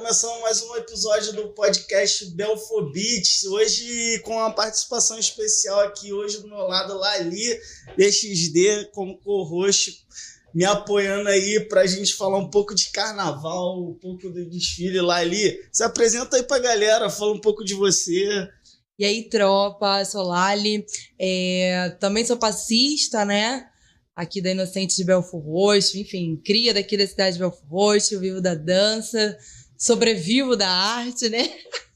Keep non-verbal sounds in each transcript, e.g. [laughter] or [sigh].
começando mais um episódio do podcast Belfobit. Hoje com uma participação especial aqui, hoje do meu lado, Lali, DXD, como co-host, me apoiando aí pra gente falar um pouco de carnaval, um pouco do desfile. Lali, se apresenta aí pra galera, fala um pouco de você. E aí, tropa, sou Lali, é, também sou passista, né? aqui da Inocente de Belfort Roxo, enfim, cria daqui da cidade de Belfort Roxo, vivo da dança, sobrevivo da arte, né? [laughs]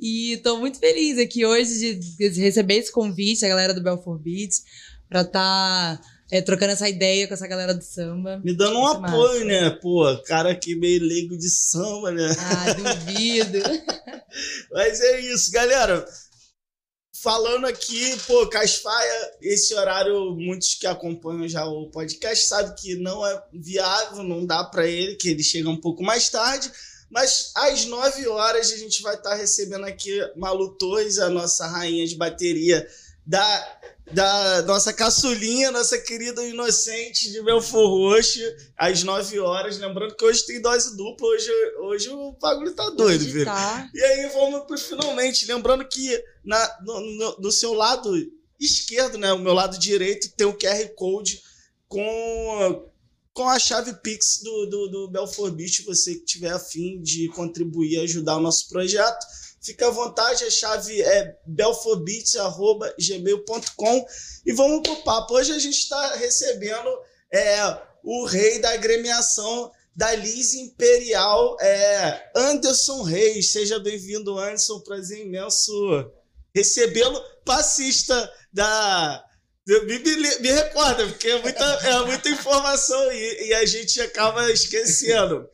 E estou muito feliz aqui hoje de, receber esse convite, a galera do Belfort Beats, para estar tá, é, trocando essa ideia com essa galera do samba. Me dando um apoio, massa. né? Pô, cara aqui meio leigo de samba, né? Ah, duvido. [laughs] Mas é isso, galera falando aqui, pô, Casfaia, esse horário, muitos que acompanham já o podcast sabem que não é viável, não dá para ele, que ele chega um pouco mais tarde. Mas às 9 horas a gente vai estar tá recebendo aqui Malu Torres, a nossa rainha de bateria da da nossa caçulinha, nossa querida inocente de Belfor Roxo, às 9 horas. Lembrando que hoje tem dose dupla, hoje, hoje o bagulho tá doido, hoje filho. Tá. E aí vamos pro finalmente. Lembrando que na, no, no, no, seu lado esquerdo, né, o meu lado direito, tem o QR Code com, com a chave Pix do, do, do Belfor Beach. Você que tiver afim de contribuir ajudar o nosso projeto Fica à vontade, a chave é belfobits.gmail.com e vamos pro papo. Hoje a gente está recebendo é, o rei da agremiação da Liz Imperial, é, Anderson Reis. Seja bem-vindo, Anderson. Prazer imenso recebê-lo. Passista da. Me, me, me, recorda, porque é muita, é muita informação e, e a gente acaba esquecendo.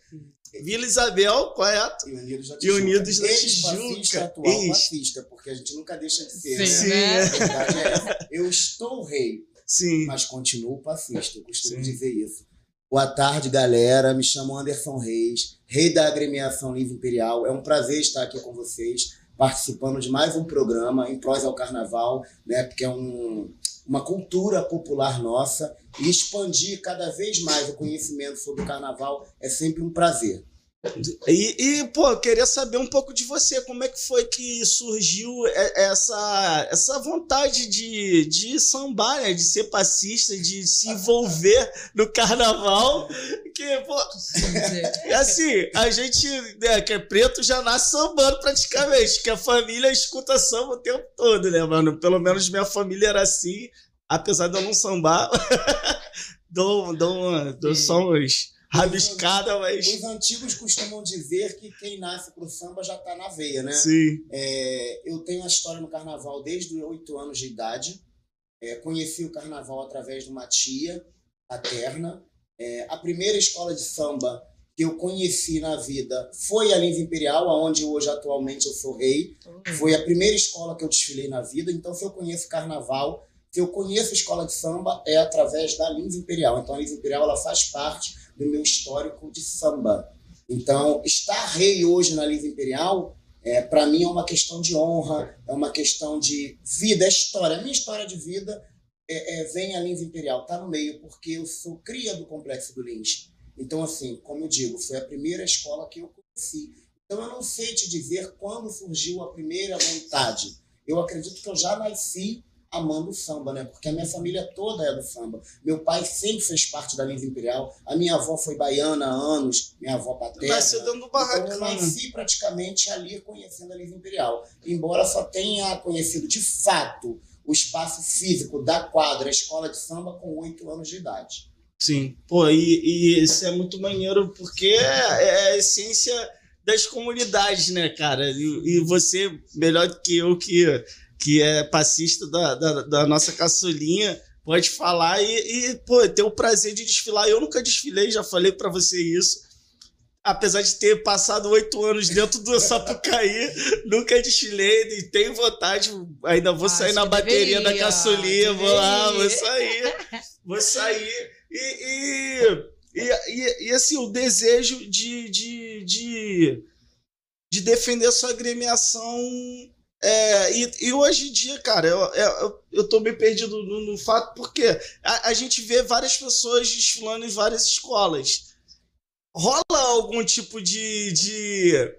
Vila Isabel, correto? E Unidos da Tijuca. E Unidos da Tijuca. atual fascista, porque a gente nunca deixa de ser. Sim, né? A verdade é essa. Eu estou rei, Sim. mas continuo pacifista. Eu costumo Sim. dizer isso. Boa tarde, galera. Me chamo Anderson Reis, rei da agremiação Livre Imperial. É um prazer estar aqui com vocês, participando de mais um programa em prós ao carnaval, né? Porque é um, uma cultura popular nossa e expandir cada vez mais o conhecimento sobre o carnaval é sempre um prazer. E, e, pô, eu queria saber um pouco de você. Como é que foi que surgiu essa, essa vontade de, de sambar, né? de ser passista, de se envolver no carnaval? Que, pô, é assim, a gente né, que é preto já nasce sambando praticamente, que a família escuta samba o tempo todo, né, mano? Pelo menos minha família era assim, apesar de eu não sambar, [laughs] dou, dou, dou só uns rabiscada, mas. Os antigos costumam dizer que quem nasce pro samba já tá na veia, né? Sim. É, eu tenho a história no carnaval desde os oito anos de idade. É, conheci o carnaval através de uma tia paterna. É, a primeira escola de samba que eu conheci na vida foi a Lins Imperial, onde hoje atualmente eu sou rei. Uhum. Foi a primeira escola que eu desfilei na vida. Então, se eu conheço carnaval, se eu conheço a escola de samba, é através da Lins Imperial. Então, a Lins Imperial ela faz parte do meu histórico de samba. Então, estar rei hoje na Liga Imperial, é, para mim, é uma questão de honra, é uma questão de vida, é história. A minha história de vida é, é, vem a Lins Imperial, está no meio, porque eu sou cria do Complexo do Lins. Então, assim, como eu digo, foi a primeira escola que eu conheci. Então, eu não sei te dizer quando surgiu a primeira vontade. Eu acredito que eu já nasci amando o samba, né? Porque a minha família toda é do samba. Meu pai sempre fez parte da Lins Imperial. A minha avó foi baiana há anos, minha avó paterna. Nasceu dando do barraco. Então eu nasci praticamente ali conhecendo a Lins Imperial. Embora só tenha conhecido de fato o espaço físico da quadra, a escola de samba, com oito anos de idade. Sim, pô, e, e isso é muito maneiro porque é, é a essência das comunidades, né, cara? E, e você, melhor do que eu, que que é passista da, da, da nossa caçulinha, pode falar e, e, pô, ter o prazer de desfilar. Eu nunca desfilei, já falei para você isso. Apesar de ter passado oito anos dentro do Sapucaí, [laughs] nunca desfilei e tenho vontade. Ainda vou Acho sair na bateria deveria, da caçulinha, vou lá, vou sair. Vou sair. E, e, e, e, assim, o desejo de, de, de, de defender a sua agremiação é, e, e, hoje em dia, cara, eu, eu, eu tô meio perdido no, no fato porque a, a, gente vê várias pessoas desfilando em várias escolas. rola algum tipo de, de,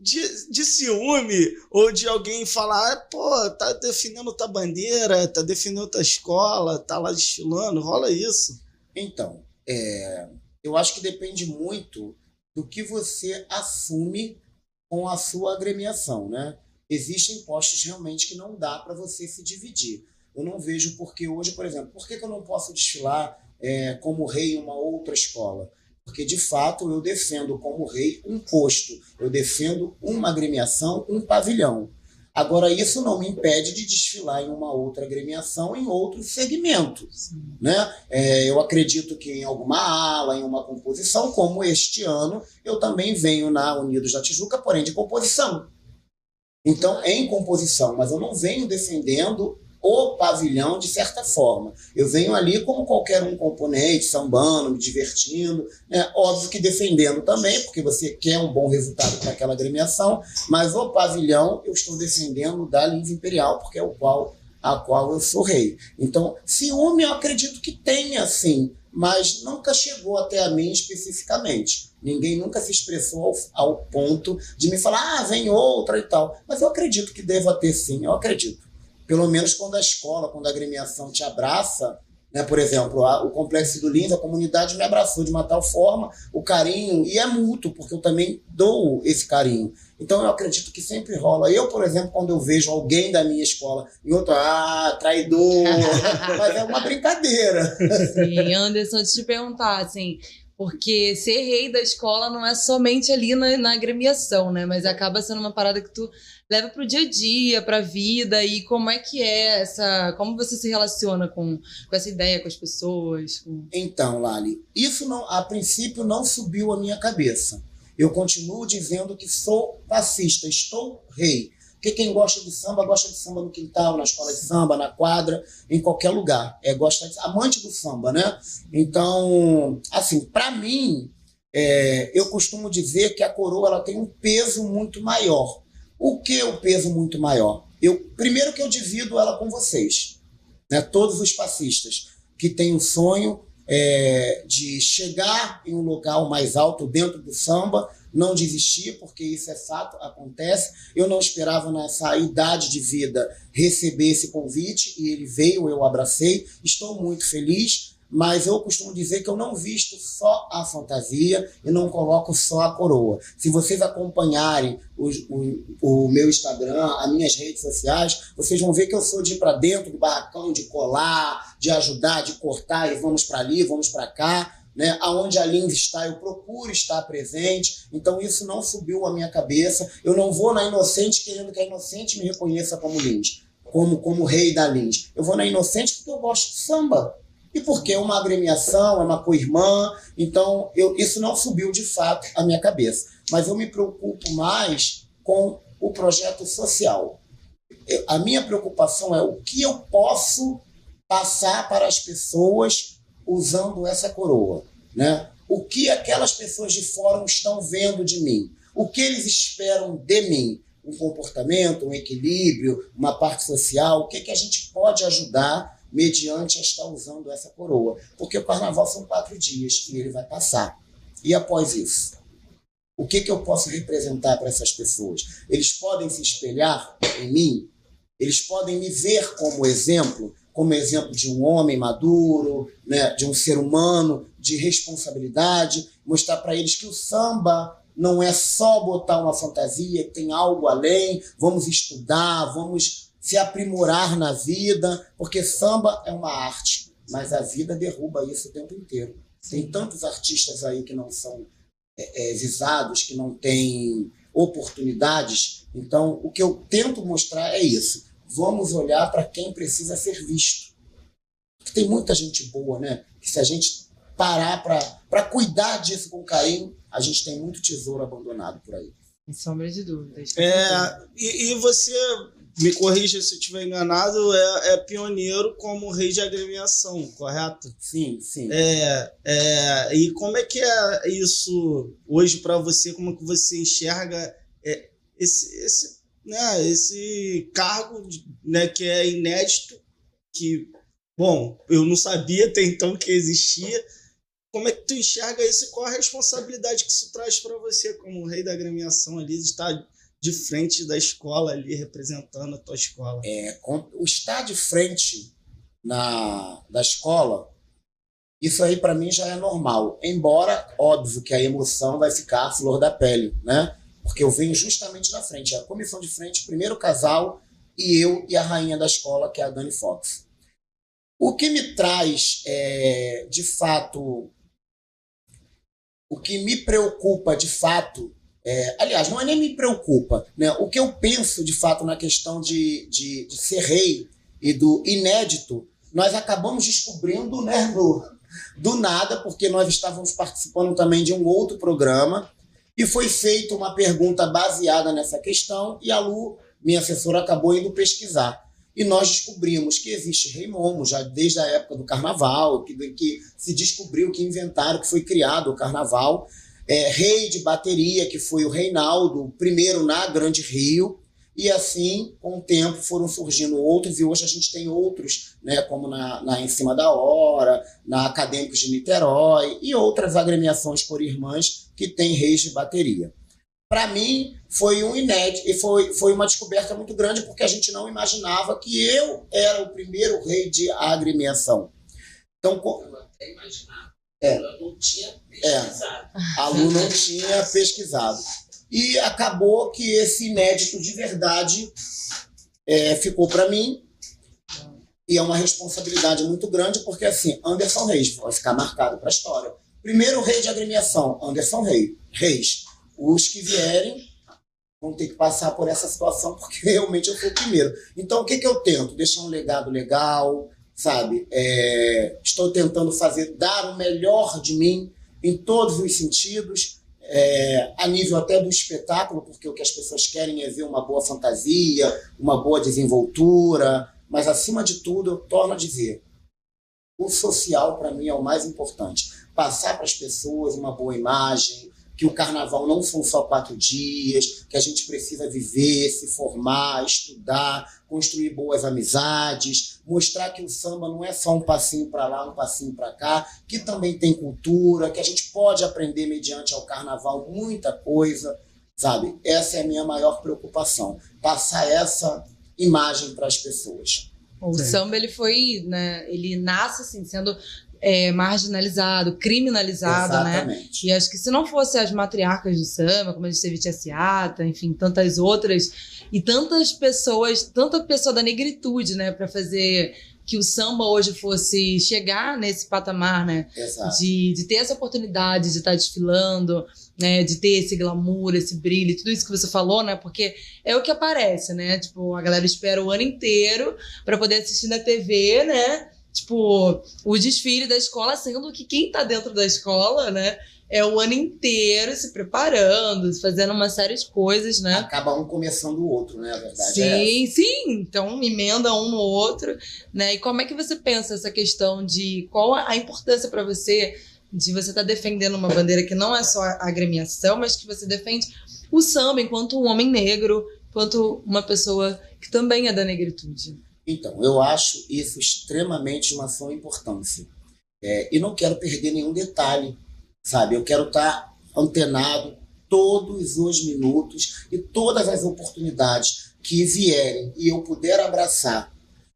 de, de ciúme ou de alguém falar, ah, pô, tá defendendo tua bandeira, tá defendendo tua escola, tá lá desfilando, rola isso? Então, é, eu acho que depende muito do que você assume com a sua agremiação, né? Existem postos realmente que não dá para você se dividir. Eu não vejo porque hoje, por exemplo, por que, que eu não posso desfilar é, como rei em uma outra escola? Porque, de fato, eu defendo como rei um posto, eu defendo uma agremiação, um pavilhão. Agora, isso não me impede de desfilar em uma outra agremiação em outro segmento. Né? É, eu acredito que em alguma ala, em uma composição, como este ano, eu também venho na Unidos da Tijuca, porém de composição. Então, em composição, mas eu não venho defendendo o pavilhão de certa forma. Eu venho ali como qualquer um componente, sambando, me divertindo, né? óbvio que defendendo também, porque você quer um bom resultado para aquela agremiação, mas o pavilhão eu estou defendendo da Lins Imperial, porque é o qual a qual eu sou rei. Então, ciúme eu acredito que tenha sim, mas nunca chegou até a mim especificamente. Ninguém nunca se expressou ao, ao ponto de me falar, ah, vem outra e tal. Mas eu acredito que deva ter sim, eu acredito pelo menos quando a escola, quando a agremiação te abraça, né? por exemplo, a, o Complexo do Lins, a comunidade me abraçou de uma tal forma, o carinho, e é mútuo, porque eu também dou esse carinho. Então eu acredito que sempre rola. Eu, por exemplo, quando eu vejo alguém da minha escola em outro, ah, traidor, [laughs] mas é uma brincadeira. Sim, Anderson, deixa eu te perguntar, assim, porque ser rei da escola não é somente ali na, na agremiação, né? Mas acaba sendo uma parada que tu leva para o dia a dia, para a vida e como é que é essa, como você se relaciona com, com essa ideia com as pessoas? Com... Então, Lali, isso não, a princípio não subiu a minha cabeça. Eu continuo dizendo que sou fascista, estou rei. Porque quem gosta de samba, gosta de samba no quintal, na escola de samba, na quadra, em qualquer lugar. É gosta de, amante do samba, né? Então, assim, para mim, é, eu costumo dizer que a coroa ela tem um peso muito maior. O que é o peso muito maior? Eu, primeiro que eu divido ela com vocês, né? todos os passistas que têm o sonho é, de chegar em um local mais alto dentro do samba, não desistir, porque isso é fato, acontece. Eu não esperava nessa idade de vida receber esse convite e ele veio, eu abracei. Estou muito feliz mas eu costumo dizer que eu não visto só a fantasia e não coloco só a coroa. Se vocês acompanharem o, o, meu Instagram, as minhas redes sociais, vocês vão ver que eu sou de ir para dentro do barracão, de colar, de ajudar, de cortar e vamos para ali, vamos para cá. Né, aonde a Lins está, eu procuro estar presente. Então isso não subiu a minha cabeça. Eu não vou na Inocente querendo que a Inocente me reconheça como Lins, como, como rei da Lins. Eu vou na Inocente porque eu gosto de samba e porque é uma agremiação, é uma co-irmã, então eu, isso não subiu de fato à minha cabeça. Mas eu me preocupo mais com o projeto social. Eu, a minha preocupação é o que eu posso passar para as pessoas usando essa coroa. Né? O que aquelas pessoas de fora estão vendo de mim? O que eles esperam de mim? Um comportamento, um equilíbrio, uma parte social? O que, que a gente pode ajudar mediante a estar usando essa coroa. Porque o carnaval são quatro dias e ele vai passar. E após isso? O que, que eu posso representar para essas pessoas? Eles podem se espelhar em mim? Eles podem me ver como exemplo, como exemplo de um homem maduro, né, de um ser humano, de responsabilidade, mostrar para eles que o samba não é só botar uma fantasia, tem algo além, vamos estudar, vamos se aprimorar na vida, porque samba é uma arte, mas a vida derruba isso o tempo inteiro. Tem tantos artistas aí que não são é, é, visados, que não têm oportunidades. Então, o que eu tento mostrar é isso. Vamos olhar para quem precisa ser visto. Porque tem muita gente boa, né? Que se a gente parar para cuidar disso com carinho, a gente tem muito tesouro abandonado por aí. Sem sombra de dúvidas. É, e, e você me corrija se eu estiver enganado, é, é, pioneiro como rei de agremiação, correto? Sim, sim. É, é, e como é que é isso hoje para você? Como é que você enxerga é, esse, esse, né, esse cargo né, que é inédito, que, bom, eu não sabia até então que existia, como é que tu enxerga isso e qual a responsabilidade que isso traz para você como rei da agremiação ali, de estar de frente da escola ali, representando a tua escola? É, o estar de frente na, da escola, isso aí para mim já é normal. Embora, óbvio que a emoção vai ficar à flor da pele, né? Porque eu venho justamente na frente. A comissão de frente, primeiro casal, e eu e a rainha da escola, que é a Dani Fox. O que me traz, é, de fato, o que me preocupa de fato, é, aliás, não é nem me preocupa, né? o que eu penso de fato na questão de, de, de ser rei e do inédito, nós acabamos descobrindo né, do, do nada, porque nós estávamos participando também de um outro programa e foi feita uma pergunta baseada nessa questão e a Lu, minha assessora, acabou indo pesquisar. E nós descobrimos que existe rei momo já desde a época do carnaval, que, que se descobriu que inventaram, que foi criado o carnaval. É, rei de bateria, que foi o Reinaldo, primeiro na Grande Rio, e assim, com o tempo, foram surgindo outros, e hoje a gente tem outros, né, como na, na Em Cima da Hora, na Acadêmicos de Niterói, e outras agremiações por irmãs que têm reis de bateria. Para mim, foi um inédito, e foi, foi uma descoberta muito grande, porque a gente não imaginava que eu era o primeiro rei de agremiação. Então, eu até imaginava. É, não tinha é. pesquisado. É, a Lu não tinha pesquisado. E acabou que esse inédito de verdade é, ficou para mim. E é uma responsabilidade muito grande, porque assim, Anderson Reis vai ficar marcado para a história. Primeiro rei de agremiação, Anderson Reis. Reis. Os que vierem vão ter que passar por essa situação, porque [laughs] realmente eu fui o primeiro. Então, o que, que eu tento? Deixar um legado legal, sabe? É, estou tentando fazer, dar o melhor de mim em todos os sentidos é, a nível até do espetáculo, porque o que as pessoas querem é ver uma boa fantasia, uma boa desenvoltura, mas acima de tudo, eu torno a dizer, o social para mim é o mais importante. Passar para as pessoas uma boa imagem, que o carnaval não são só quatro dias, que a gente precisa viver, se formar, estudar, construir boas amizades, mostrar que o samba não é só um passinho para lá, um passinho para cá, que também tem cultura, que a gente pode aprender mediante ao carnaval muita coisa, sabe? Essa é a minha maior preocupação, passar essa imagem para as pessoas. O Sim. samba ele foi, né, ele nasce assim sendo é, marginalizado, criminalizado, né? Exatamente. né? E acho que se não fosse as matriarcas do samba, como a gente teve Tia Ciata, enfim, tantas outras, e tantas pessoas, tanta pessoa da negritude, né, para fazer que o samba hoje fosse chegar nesse patamar, né? Exato. De, de ter essa oportunidade de estar tá desfilando, né? De ter esse glamour, esse brilho, tudo isso que você falou, né? Porque é o que aparece, né? Tipo, a galera espera o ano inteiro para poder assistir na TV, né? Tipo, o desfile da escola, sendo que quem tá dentro da escola, né, é o ano inteiro se preparando, fazendo uma série de coisas, né? Acaba um começando o outro, né? A verdade sim, é sim. Então emenda um no outro, né? E como é que você pensa essa questão de qual a importância para você de você estar tá defendendo uma bandeira que não é só a agremiação, mas que você defende o samba enquanto um homem negro, enquanto uma pessoa que também é da negritude? Então, eu acho isso extremamente uma sua importância. É, e não quero perder nenhum detalhe, sabe? Eu quero estar antenado todos os minutos e todas as oportunidades que vierem e eu puder abraçar,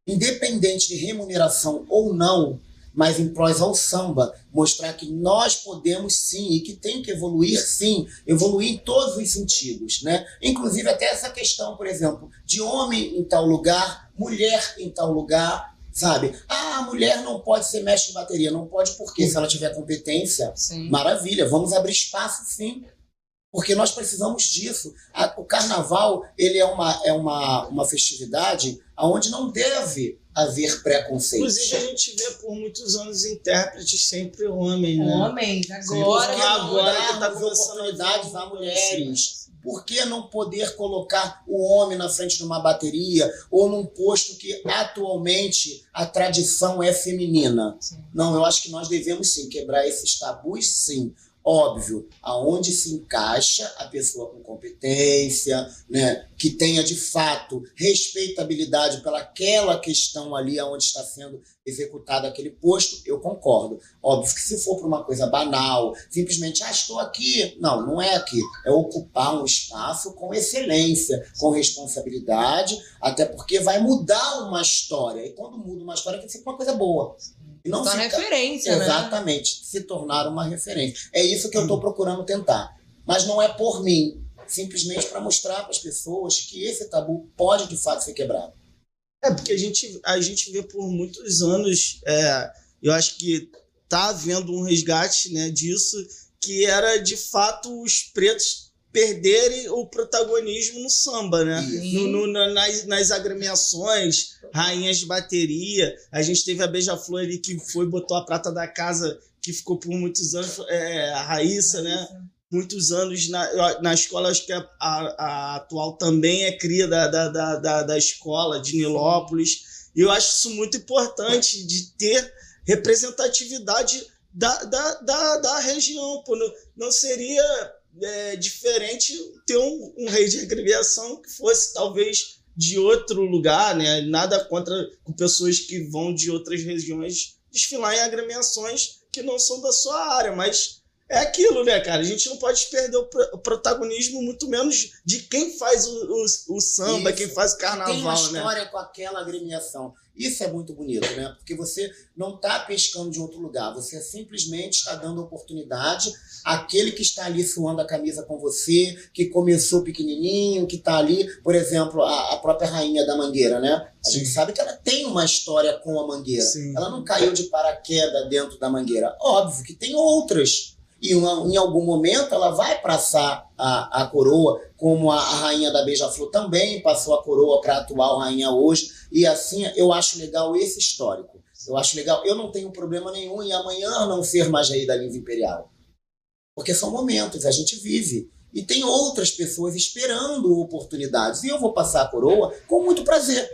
independente de remuneração ou não, mas em prós ao samba, mostrar que nós podemos sim e que tem que evoluir sim, evoluir em todos os sentidos, né? Inclusive até essa questão, por exemplo, de homem em tal lugar, mulher em tal lugar, sabe? Ah, a mulher não pode ser mestre de bateria, não pode porque se ela tiver competência, sim. maravilha, vamos abrir espaço sim porque nós precisamos disso. O carnaval ele é uma, é uma, uma festividade onde não deve haver preconceito. Inclusive, a gente vê por muitos anos intérpretes sempre homens, né? Homens, agora. Porque agora que está começando oportunidades a mulheres. Por que não poder colocar o homem na frente de uma bateria ou num posto que atualmente a tradição é feminina? Sim. Não, eu acho que nós devemos sim quebrar esses tabus, sim Óbvio, aonde se encaixa a pessoa com competência, né, que tenha de fato respeitabilidade pelaquela questão ali aonde está sendo executado aquele posto, eu concordo. Óbvio que se for para uma coisa banal, simplesmente, ah, estou aqui. Não, não é aqui. É ocupar um espaço com excelência, com responsabilidade, até porque vai mudar uma história. E quando muda uma história, tem que ser uma coisa boa. Não fica... referência, né? Exatamente, né? se tornar uma referência. É isso que eu estou procurando tentar. Mas não é por mim, simplesmente para mostrar para as pessoas que esse tabu pode de fato ser quebrado. É, porque a gente, a gente vê por muitos anos, é, eu acho que tá havendo um resgate né, disso, que era de fato os pretos perderem o protagonismo no samba, né? No, no, nas, nas agremiações, rainhas de bateria. A gente teve a Beija-Flor ali que foi, botou a prata da casa, que ficou por muitos anos, é, a Raíssa, né? Muitos anos na, na escola, acho que a, a, a atual também é cria da, da, da, da, da escola de Nilópolis. E eu acho isso muito importante de ter representatividade da, da, da, da região. Pô. Não, não seria é, diferente ter um, um, rei de agremiação que fosse talvez de outro lugar, né? Nada contra pessoas que vão de outras regiões desfilar em agremiações que não são da sua área, mas é aquilo, né, cara? A gente não pode perder o, o protagonismo, muito menos de quem faz o, o, o samba, Isso. quem faz o carnaval, Tem uma né? história com aquela agremiação. Isso é muito bonito, né? Porque você não está pescando de outro lugar, você simplesmente está dando oportunidade àquele que está ali suando a camisa com você, que começou pequenininho, que está ali, por exemplo, a, a, própria rainha da Mangueira, né? A Sim. gente sabe que ela tem uma história com a Mangueira. Sim. Ela não caiu de paraquedas dentro da Mangueira. Óbvio que tem outras e uma, em algum momento ela vai passar a, a coroa, como a, a rainha da Beija-Flor também passou a coroa para a atual rainha hoje, e assim eu acho legal esse histórico. Eu acho legal, eu não tenho problema nenhum em amanhã não ser mais rei da linha imperial. Porque são momentos, a gente vive. E tem outras pessoas esperando oportunidades. E eu vou passar a coroa com muito prazer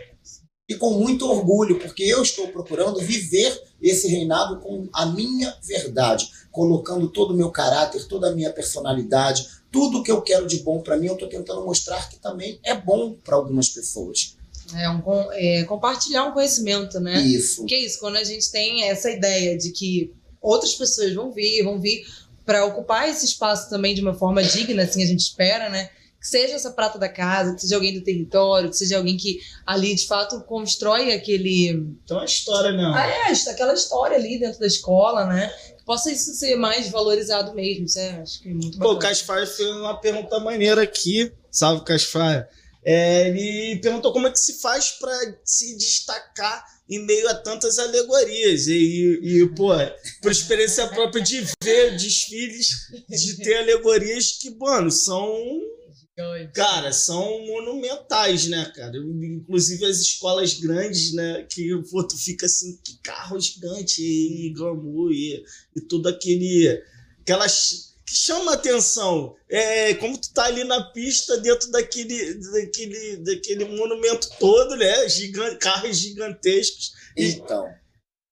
e com muito orgulho, porque eu estou procurando viver esse reinado com a minha verdade, colocando todo o meu caráter, toda a minha personalidade, tudo que eu quero de bom para mim, eu estou tentando mostrar que também é bom para algumas pessoas. É, um, é, compartilhar um conhecimento, né? Isso. Que é isso, quando a gente tem essa ideia de que outras pessoas vão vir, vão vir para ocupar esse espaço também de uma forma digna, assim a gente espera, né? Que seja essa prata da casa, que seja alguém do território, que seja alguém que ali de fato constrói aquele. Então a história, não. Ah, é, aquela história ali dentro da escola, né? Que possa isso ser mais valorizado mesmo. Isso é, acho que é muito bacana. Pô, o Caspar fez uma pergunta maneira aqui. Salve, Caspar. É, ele perguntou como é que se faz para se destacar em meio a tantas alegorias. E, e pô, por experiência própria de ver desfiles, de ter alegorias que, mano, são Cara, são monumentais, né, cara? Inclusive as escolas grandes, né? Que pô, tu fica assim, que carro gigante e glamour e, e tudo aquele. Aquelas que chama atenção. É como tu tá ali na pista dentro daquele, daquele, daquele monumento todo, né? Gigante, carros gigantescos. Então,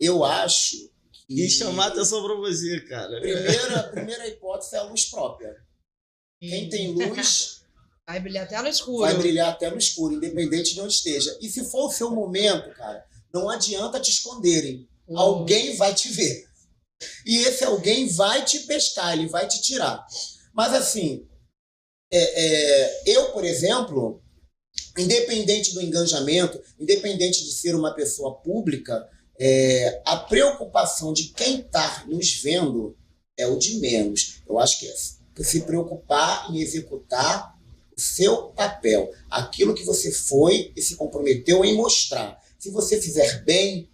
eu acho que. E chamar atenção pra você, cara. Primeira, a primeira hipótese é a luz própria. Quem tem luz Vai brilhar até no escuro. Vai brilhar até no escuro, independente de onde esteja. E se for o seu momento, cara, não adianta te esconderem. Uhum. Alguém vai te ver. E esse alguém vai te pescar, ele vai te tirar. Mas assim, é, é, eu, por exemplo, independente do engajamento, independente de ser uma pessoa pública, é, a preocupação de quem está nos vendo é o de menos. Eu acho que é se preocupar em executar seu papel, aquilo que você foi e se comprometeu em mostrar. Se você fizer bem,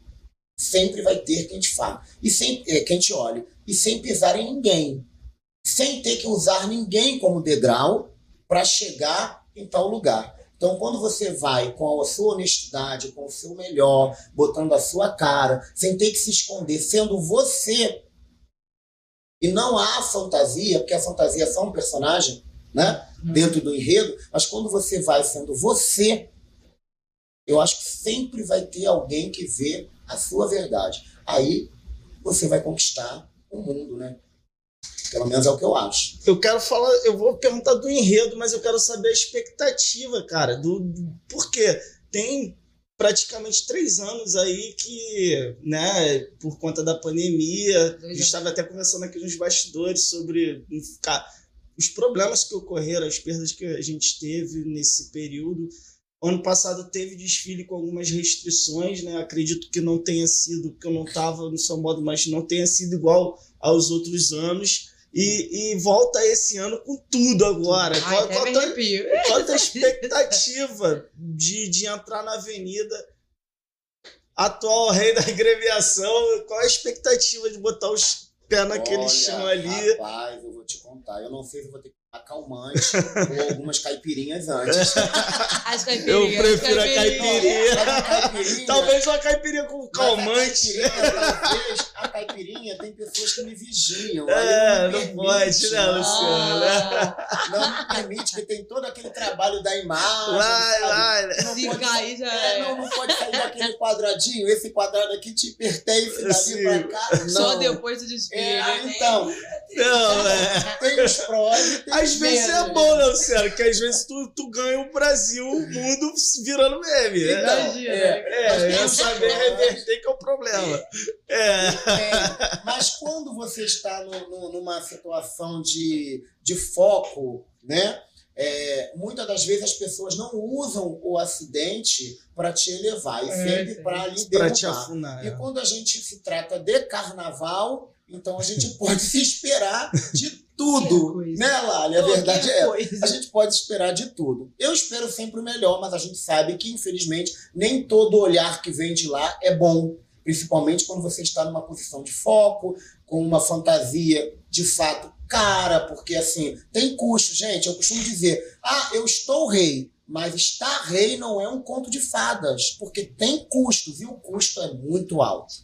sempre vai ter quem te fale e sem é, quem te olhe e sem pisar em ninguém, sem ter que usar ninguém como degrau para chegar em tal lugar. Então, quando você vai com a sua honestidade, com o seu melhor, botando a sua cara, sem ter que se esconder, sendo você, e não há fantasia, porque a fantasia é só um personagem, né? Dentro do enredo, mas quando você vai sendo você, eu acho que sempre vai ter alguém que vê a sua verdade. Aí você vai conquistar o mundo, né? Pelo menos é o que eu acho. Eu quero falar, eu vou perguntar do enredo, mas eu quero saber a expectativa, cara. Do, do por quê? Tem praticamente três anos aí que, né, por conta da pandemia, a gente estava até conversando aqui nos bastidores sobre cara, os problemas que ocorreram, as perdas que a gente teve nesse período. Ano passado teve desfile com algumas restrições, né? Acredito que não tenha sido, porque eu não estava no seu modo, mas não tenha sido igual aos outros anos. E, e volta esse ano com tudo agora. Ai, qual, qual, qual a [laughs] expectativa de, de entrar na avenida? Atual rei da agremiação, qual a expectativa de botar os pés naquele Olha, chão ali? Rapaz, eu vou te contar. Eu não sei se vou ter que acalmante [laughs] ou algumas caipirinhas antes. As caipirinhas. Eu prefiro a caipirinha. A caipirinha Talvez uma caipirinha com calmante. A caipirinha, talvez, a caipirinha tem pessoas que me vigiam. É, não, não pode, né, Luciano? Ah, Não me permite que tem todo aquele trabalho da imagem. Vai, vai. né? Não se pode- cair já É, é. não, não pode sair daquele quadradinho. Esse quadrado aqui te pertence dali Sim. pra cá. Não. Só depois do desfile. É, né? então, Não, é. tem os prós tem Às vezes é bom, né, Luciano? Que às vezes tu, tu ganha o Brasil, o mundo virando meme. né? Imagina. É, Mas tem é, os saber prós. reverter que é o problema. É. É, mas quando você está no- no- numa situação de, de foco, né? é, muitas das vezes as pessoas não usam o acidente para te elevar, e É, sempre para lhe Pra te derrubar. afunar. E é. quando a gente se trata de carnaval, então [laughs] a gente pode se esperar de tudo. Né, Lali? A verdade é essa. A gente pode esperar de tudo. Eu espero sempre o melhor, mas a gente sabe que, infelizmente, nem todo olhar que vem de lá é bom. Principalmente quando você está numa posição de foco, com uma fantasia de fato cara, porque assim, tem custo, gente. Eu costumo dizer: ah, eu estou rei. Mas estar rei não é um conto de fadas, porque tem custo, viu? O custo é muito alto.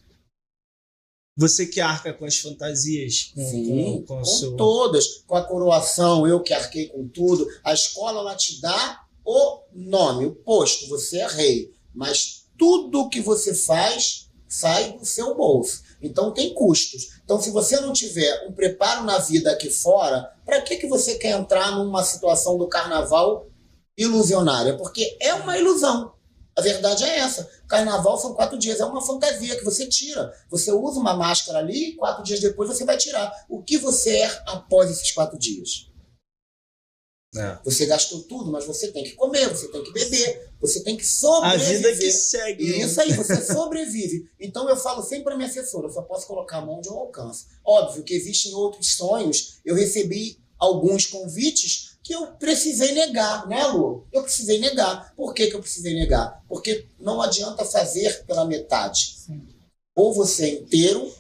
Você que arca com as fantasias, com, Sim, com, com com seu. todas, com a coroação, eu que arquei com tudo. A escola ela te dá o nome, o posto, você é rei. Mas tudo que você faz sai do seu bolso. Então tem custos. Então, se você não tiver um preparo na vida aqui fora, para que, que você quer entrar numa situação do carnaval ilusionária? Porque é uma ilusão. A verdade é essa. Carnaval são quatro dias, é uma fantasia que você tira. Você usa uma máscara ali e quatro dias depois você vai tirar. O que você é após esses quatro dias? É. Você gastou tudo, mas você tem que comer, você tem que beber, você tem que A sobreviver. vida que segue. E isso aí, você sobrevive. Então eu falo sempre para minha assessora, eu só posso colocar a mão onde eu alcanço. Óbvio que existem outros sonhos, eu recebi alguns convites que eu precisei negar, né, Lu? Eu precisei negar. Por que, que eu precisei negar? Porque não adianta fazer pela metade. Sim. Ou você é inteiro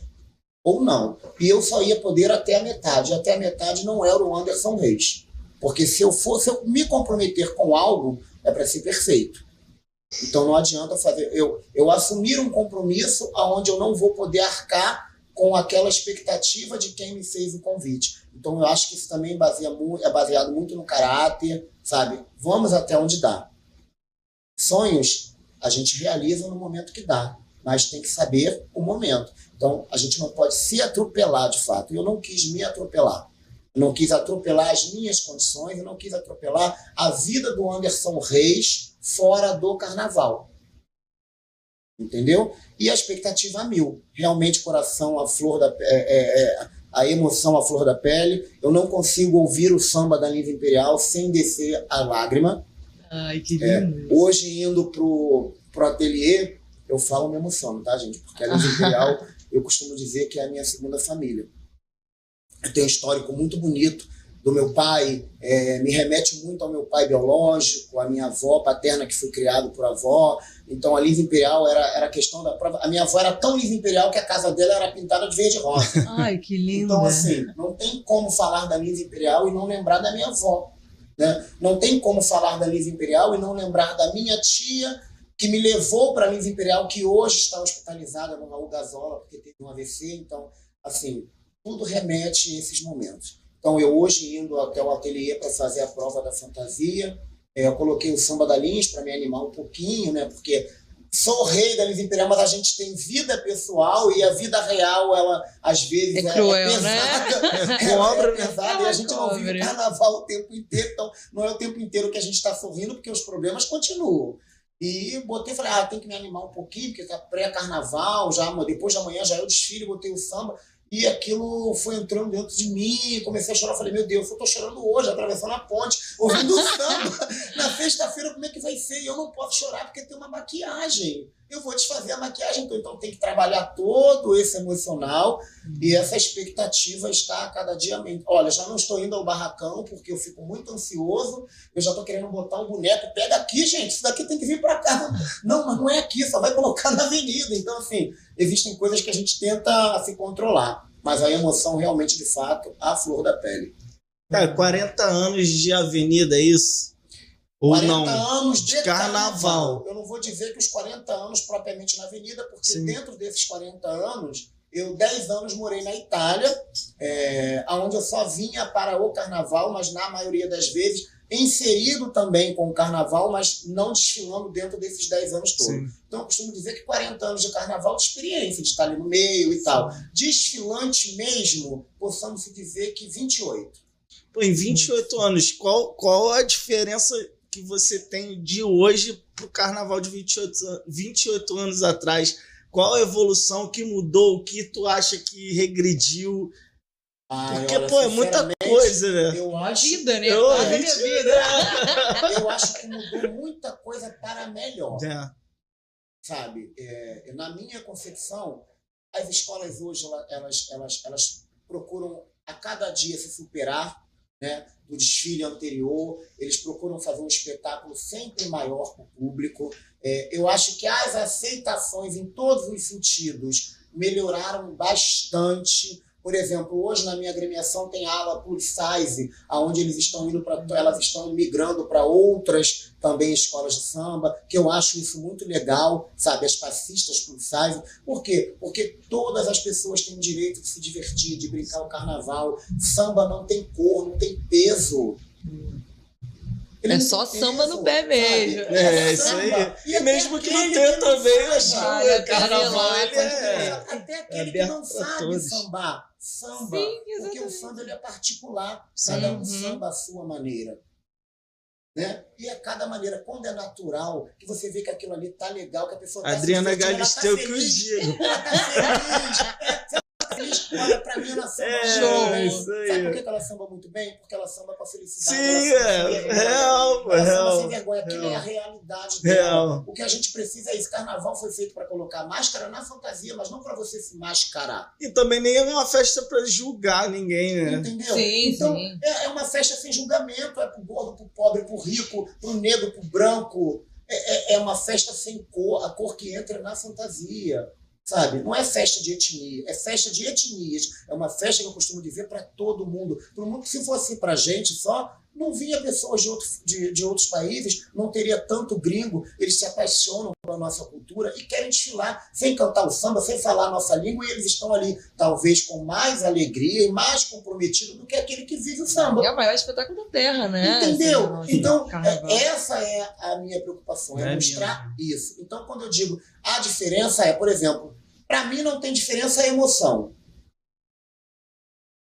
ou não. E eu só ia poder até a metade. Até a metade não era o Anderson Reis. Porque se eu fosse eu me comprometer com algo, é para ser perfeito. Então não adianta fazer. Eu, eu assumir um compromisso aonde eu não vou poder arcar com aquela expectativa de quem me fez o convite. Então eu acho que isso também baseia é baseado muito no caráter, sabe? Vamos até onde dá. Sonhos a gente realiza no momento que dá, mas tem que saber o momento. Então a gente não pode se atropelar de fato. Eu não quis me atropelar. Eu não quis atropelar as minhas condições, eu não quis atropelar a vida do Anderson Reis fora do carnaval. Entendeu? E a expectativa a mil. Realmente, coração, a flor da é, é, é, a emoção, a flor da pele. Eu não consigo ouvir o samba da Linda Imperial sem descer a lágrima. Ai, que É, lindo. Hoje, indo pro, pro ateliê, eu falo me emociono, tá, gente? Porque a Linda [laughs] Imperial, eu costumo dizer que é a minha segunda família. Eu tenho um histórico muito bonito do meu pai, é, me remete muito ao meu pai biológico, à minha avó paterna, que foi criado por avó. Então, a Liva Imperial era, era a questão da prova. A minha avó era tão Liva Imperial que a casa dela era pintada de verde rosa. [laughs] Ai, que lindo. Então, assim, não tem como falar da Liva Imperial e não lembrar da minha avó. Né? Não tem como falar da Liva Imperial e não lembrar da minha tia, que me levou para a Liva Imperial, que hoje está hospitalizada no Raul Gazola, porque teve um AVC. Então, assim, tudo remete a esses momentos. Então, eu hoje indo até o ateliê para fazer a prova da fantasia, eu coloquei o samba da Lins para me animar um pouquinho, né? Porque sou rei da Miss Imperial, mas a gente tem vida pessoal e a vida real, ela às vezes é, cruel, [laughs] é pesada. Né? Ela é pesada e a gente não vive o carnaval o tempo inteiro, então não é o tempo inteiro que a gente está sorrindo, porque os problemas continuam. E botei, falei, ah, tem que me animar um pouquinho, porque tá pré-carnaval, já depois de amanhã já é o desfile, botei o samba. E aquilo foi entrando dentro de mim, comecei a chorar. Falei, meu Deus, eu tô chorando hoje, atravessando a ponte, ouvindo samba. [laughs] Na sexta-feira, como é que vai ser? E eu não posso chorar porque tem uma maquiagem eu vou desfazer a maquiagem, então, tem que trabalhar todo esse emocional e essa expectativa está a cada dia. Olha, já não estou indo ao barracão porque eu fico muito ansioso, eu já estou querendo botar um boneco. Pega aqui, gente, isso daqui tem que vir para cá. [laughs] Não, mas não é aqui, só vai colocar na avenida. Então, assim, existem coisas que a gente tenta se controlar, mas a emoção realmente, de fato, a flor da pele. Cara, 40 anos de avenida, é isso? Ou 40 não, anos de carnaval. carnaval. Eu não vou dizer que os 40 anos propriamente na avenida, porque Sim. dentro desses 40 anos, eu 10 anos morei na Itália, é, onde eu só vinha para o carnaval, mas na maioria das vezes inserido também com o carnaval, mas não desfilando dentro desses 10 anos todos. Sim. Então eu costumo dizer que 40 anos de carnaval de experiência, de estar ali no meio e tal. Desfilante mesmo, possamos dizer que 28. Pô, em 28 anos, qual, qual a diferença que você tem de hoje para o carnaval de 28, 28 anos atrás? Qual a evolução que mudou? O que tu acha que regrediu? Ah, Porque, olha, pô, é muita coisa, né? Eu acho, vida, né? Eu, é minha vida. [laughs] eu acho que mudou muita coisa para melhor. É. Sabe? É, na minha concepção, as escolas hoje, elas, elas, elas procuram a cada dia se superar, né, do desfile anterior. Eles procuram fazer um espetáculo sempre maior para o público. É, eu acho que as aceitações em todos os sentidos melhoraram bastante. Por exemplo, hoje na minha agremiação tem a ala plus size, aonde eles estão indo para elas estão migrando para outras também escolas de samba, que eu acho isso muito legal, sabe, as passistas plus size. Por quê? Porque todas as pessoas têm o direito de se divertir, de brincar o carnaval. Samba não tem cor, não tem peso. Ele é só samba no pé mesmo. É, é isso aí. E, e mesmo que não tenha também, o carnaval ele é. Até aquele é que não sabe todos. sambar, samba. Sim, porque o samba ele é particular. Cada um uhum. samba à sua maneira. Né? E a cada maneira, quando é natural, que você vê que aquilo ali tá legal, que a pessoa tá Adriana Galisteu tá que o digo. [laughs] Ela tá feliz. Olha, pra mim ela samba é, show. Sabe por que ela samba muito bem? Porque ela samba com a felicidade. Sim, é. Real, ela real. Samba sem vergonha. Aquilo é a realidade dela. Real. O que a gente precisa é isso. Carnaval foi feito para colocar máscara na fantasia, mas não para você se mascarar. E também nem é uma festa para julgar ninguém, né? Entendeu? Sim, então, sim. É, é uma festa sem julgamento. É pro gordo, pro pobre, pro rico, pro negro, pro branco. É, é, é uma festa sem cor, a cor que entra na fantasia sabe? Não é festa de etnia, é festa de etnias. É uma festa que eu costumo dizer para todo mundo. Para mundo, se fosse para gente só, não vinha pessoas de, outro, de, de, outros países, não teria tanto gringo. Eles se apaixonam pela nossa cultura e querem desfilar sem cantar o samba, sem falar a nossa língua, e eles estão ali, talvez com mais alegria e mais comprometido do que aquele que vive o samba. É o maior espetáculo da Terra, né? Entendeu? Assim, então, é, essa é a minha preocupação, é, é mostrar minha. isso. Então, quando eu digo a diferença é, por exemplo, para mim não tem diferença a emoção.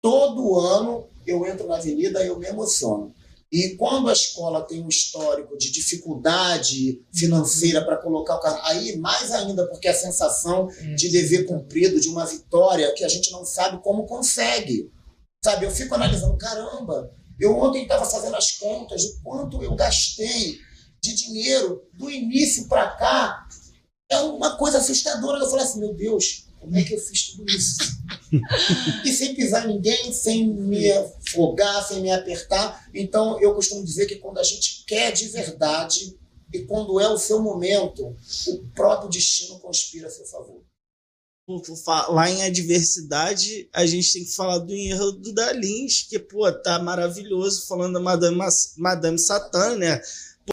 Todo ano eu entro na avenida e eu me emociono. E quando a escola tem um histórico de dificuldade financeira para colocar o carro, aí mais ainda, porque a sensação de dever cumprido, de uma vitória que a gente não sabe como consegue. Sabe, eu fico analisando, caramba, eu ontem estava fazendo as contas de quanto eu gastei de dinheiro do início para cá é uma coisa assustadora. Eu falei assim, meu Deus, como é que eu fiz tudo isso? e sem pisar ninguém, sem me afogar, sem me apertar. Então, eu costumo dizer que quando a gente quer de verdade e quando é o seu momento, o próprio destino conspira a seu favor. Lá em adversidade, a gente tem que falar do enredo do Dalins, que, pô, tá maravilhoso, falando da Madame, Madame Satã, né?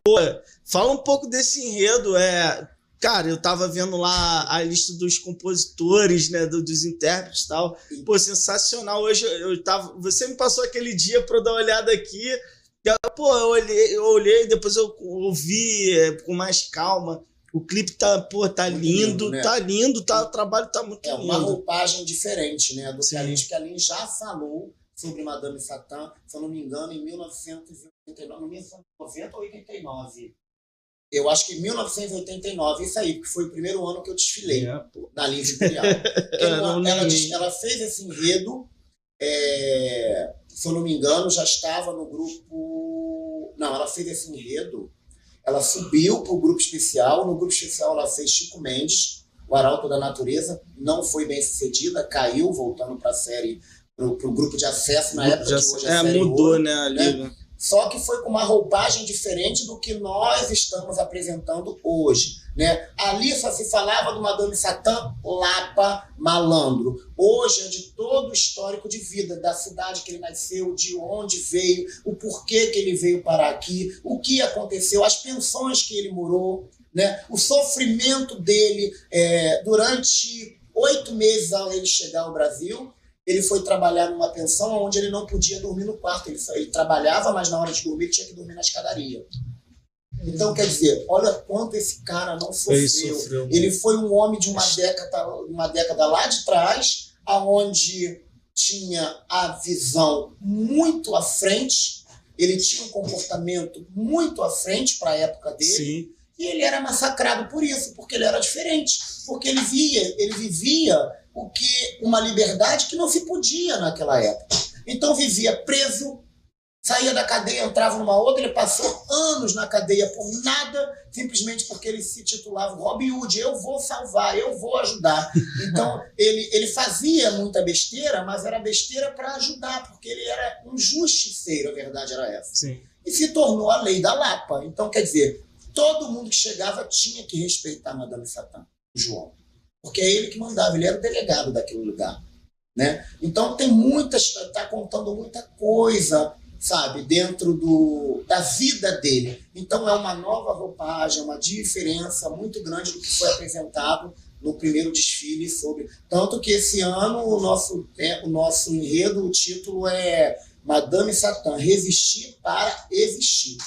Pô, fala um pouco desse enredo, é Cara, eu tava vendo lá a lista dos compositores, né, do, dos intérpretes e tal. Pô, sensacional. Hoje eu tava. Você me passou aquele dia pra eu dar uma olhada aqui. pô, eu olhei, eu olhei, depois eu ouvi é, com mais calma. O clipe tá, pô, tá lindo, lindo, né? tá lindo, tá, o trabalho tá muito É uma lindo. roupagem diferente, né? Do Sim. que a Lin, porque a Lin já falou sobre Madame Satã, se eu não me engano, em 1989, 1990 ou 89. Eu acho que em 1989, isso aí, porque foi o primeiro ano que eu desfilei É, na Linha Imperial. [laughs] Eu ela, ela, ela fez esse enredo, é, se eu não me engano, já estava no grupo. Não, ela fez esse enredo, ela subiu para o grupo especial. No grupo especial, ela fez Chico Mendes, o Arauto da Natureza. Não foi bem sucedida, caiu, voltando para a série, para o grupo de acesso na época Já- que hoje é, é, série mudou, Ouro. né, ali, né? né? Só que foi com uma roupagem diferente do que nós estamos apresentando hoje. Né? Ali só se falava do Madame Satã, Lapa, malandro. Hoje é de todo o histórico de vida, da cidade que ele nasceu, de onde veio, o porquê que ele veio parar aqui, o que aconteceu, as pensões que ele morou, né? o sofrimento dele é, durante oito meses ao ele chegar ao Brasil ele foi trabalhar numa pensão onde ele não podia dormir no quarto. Ele, ele trabalhava, mas na hora de dormir ele tinha que dormir na escadaria. Então, quer dizer, olha quanto esse cara não sofreu. Ele sofreu. Ele foi um homem de uma década, uma década lá de trás, aonde tinha a visão muito à frente, ele tinha um comportamento muito à frente para a época dele, Sim. e ele era massacrado por isso, porque ele era diferente, porque ele via, ele vivia o que uma liberdade que não se podia naquela época. Então vivia preso, saía da cadeia, entrava numa outra, ele passou anos na cadeia por nada, simplesmente porque ele se titulava Robin Hood, eu vou salvar, eu vou ajudar. [laughs] Então ele, ele fazia muita besteira, mas era besteira para ajudar, porque ele era um justiceiro, a verdade era essa Sim. e se tornou a lei da Lapa. Então, quer dizer, todo mundo que chegava tinha que respeitar Madame Satã, o João. Porque é ele que mandava, ele era o delegado daquele lugar. Né? Então, tem muitas, está contando muita coisa, sabe, dentro do, da vida dele. Então, é uma nova roupagem, uma diferença muito grande do que foi apresentado no primeiro desfile sobre. Tanto que esse ano o nosso, é, o nosso enredo, o título é Madame Satã, resistir para existir.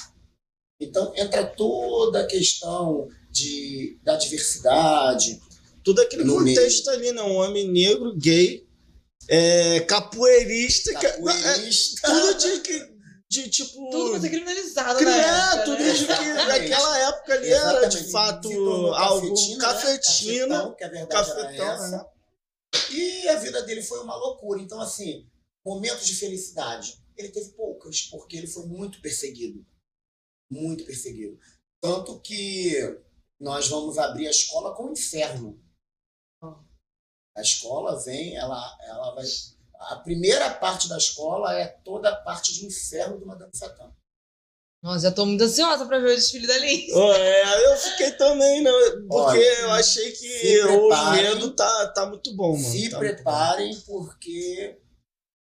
Então entra toda a questão de, da diversidade. Tudo aquele No contexto ali, né? Um homem negro, gay, é, capoeirista, Capoeirista. é, tudo de, que- de tipo. Tudo vai ser criminalizado, Cri- né? é, tudo né? de que naquela época ali era Exatamente. de fato algo cafetina, né? cafetina, Cafetão, que a verdade cafetão, era essa. né? E a vida dele foi uma loucura. Então, assim, momentos de felicidade, ele teve poucas, porque ele foi muito perseguido. Muito perseguido. Tanto que nós vamos abrir a escola com o inferno. A escola vem, ela, ela vai. A primeira parte da escola é toda a parte de inferno do Madame Satã. Nossa, já tô muito ansiosa pra ver o desfile da. Oh, é, eu fiquei também, né? Porque Olha, eu achei que o enredo tá, tá muito bom, mano. Se tá preparem, porque.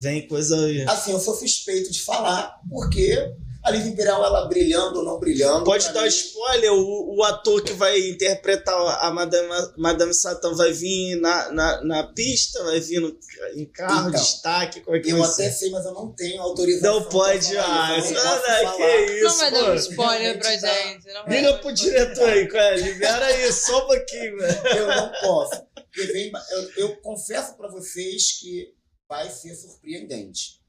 Vem coisa aí. assim, eu sou suspeito de falar, porque a Liga Imperial, ela brilhando ou não brilhando. Pode pra dar mim, spoiler, o, o ator que vai interpretar a Madame, Madame Satã vai vir na, na, na pista, vai vir no, em carro, Então, destaque, qualquer Eu coisa. até sei, mas eu não tenho autorização. Não pode, pra ah, isso, eu não que isso, Não vai dar um spoiler pra tá. gente. Não vai Liga pro diretor aí, cara, libera aí, só um pouquinho, velho. Eu não posso. Eu, eu confesso para vocês que vai ser surpreendente.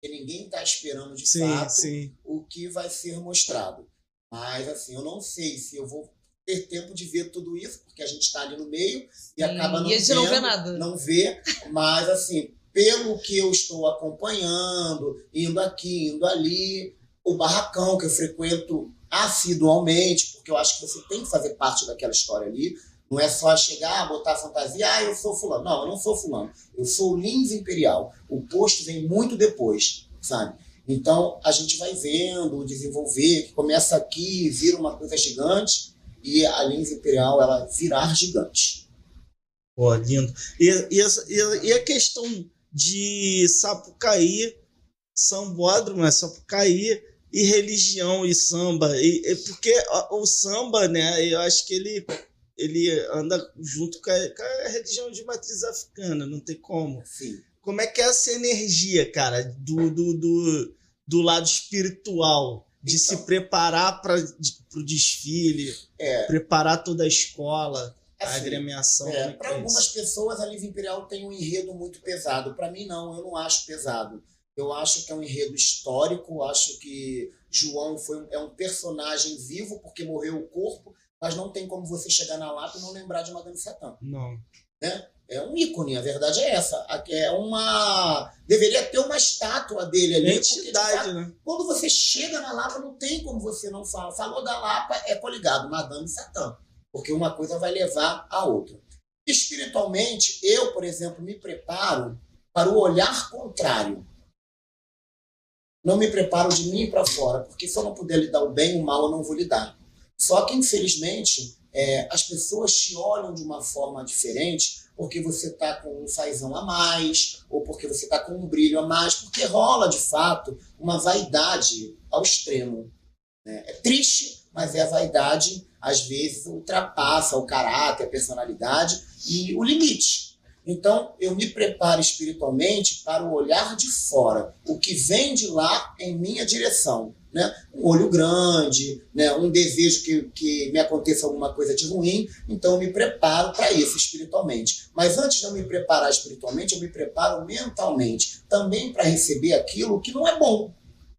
Porque ninguém está esperando de Sim, fato sim. o que vai ser mostrado. Mas, assim, eu não sei se eu vou ter tempo de ver tudo isso, porque a gente está ali no meio e acaba não E a gente não vê vendo, nada. Não vê, mas, assim, pelo que eu estou acompanhando, indo aqui, indo ali, o barracão que eu frequento assidualmente, porque eu acho que você tem que fazer parte daquela história ali. Não é só chegar, botar a fantasia, ah, eu sou fulano. Não, eu não sou fulano. Eu sou o Lins Imperial. O posto vem muito depois, sabe? Então, a gente vai vendo, desenvolver, que começa aqui, vira uma coisa gigante, e a Lins Imperial, ela virar gigante. Pô, lindo. E, e, e- a questão de Sapucaí, sambódromo, é Sapucaí, e religião e samba. E, e porque o samba, né, eu acho que ele, ele anda junto com a, com a religião de matriz africana, não tem como. Sim. Como é que é essa energia, cara, do, do, do, do lado espiritual de Então. se preparar para o desfile, É, preparar toda a escola, a assim, agremiação. É, é para é algumas pessoas, a Liva Imperial tem um enredo muito pesado. Para mim, não, eu não acho pesado. Eu acho que é um enredo histórico, acho que João foi é um personagem vivo, porque morreu o corpo, mas não tem como você chegar na Lapa e não lembrar de Madame Satã. Não. É um ícone, a verdade é essa. É uma. Deveria ter uma estátua dele ali. porque, de Entidade, fato, né? quando você chega na Lapa, não tem como você não falar. Falou da Lapa, é coligado, Madame Satã. Porque uma coisa vai levar a outra. Espiritualmente, eu, por exemplo, me preparo para o olhar contrário. Não me preparo de mim para fora, porque se eu não puder lhe dar o bem, o mal eu não vou lidar. Só que, infelizmente, é, as pessoas te olham de uma forma diferente porque você está com um fazão a mais, ou porque você está com um brilho a mais, porque rola, de fato, uma vaidade ao extremo. né? É triste, mas é a vaidade, às vezes, ultrapassa o caráter, a personalidade e o limite. Então, eu me preparo espiritualmente para o olhar de fora, o que vem de lá em minha direção. Né? Um olho grande, né? um desejo que, que me aconteça alguma coisa de ruim, então eu me preparo para isso espiritualmente. Mas antes de eu me preparar espiritualmente, eu me preparo mentalmente, também para receber aquilo que não é bom.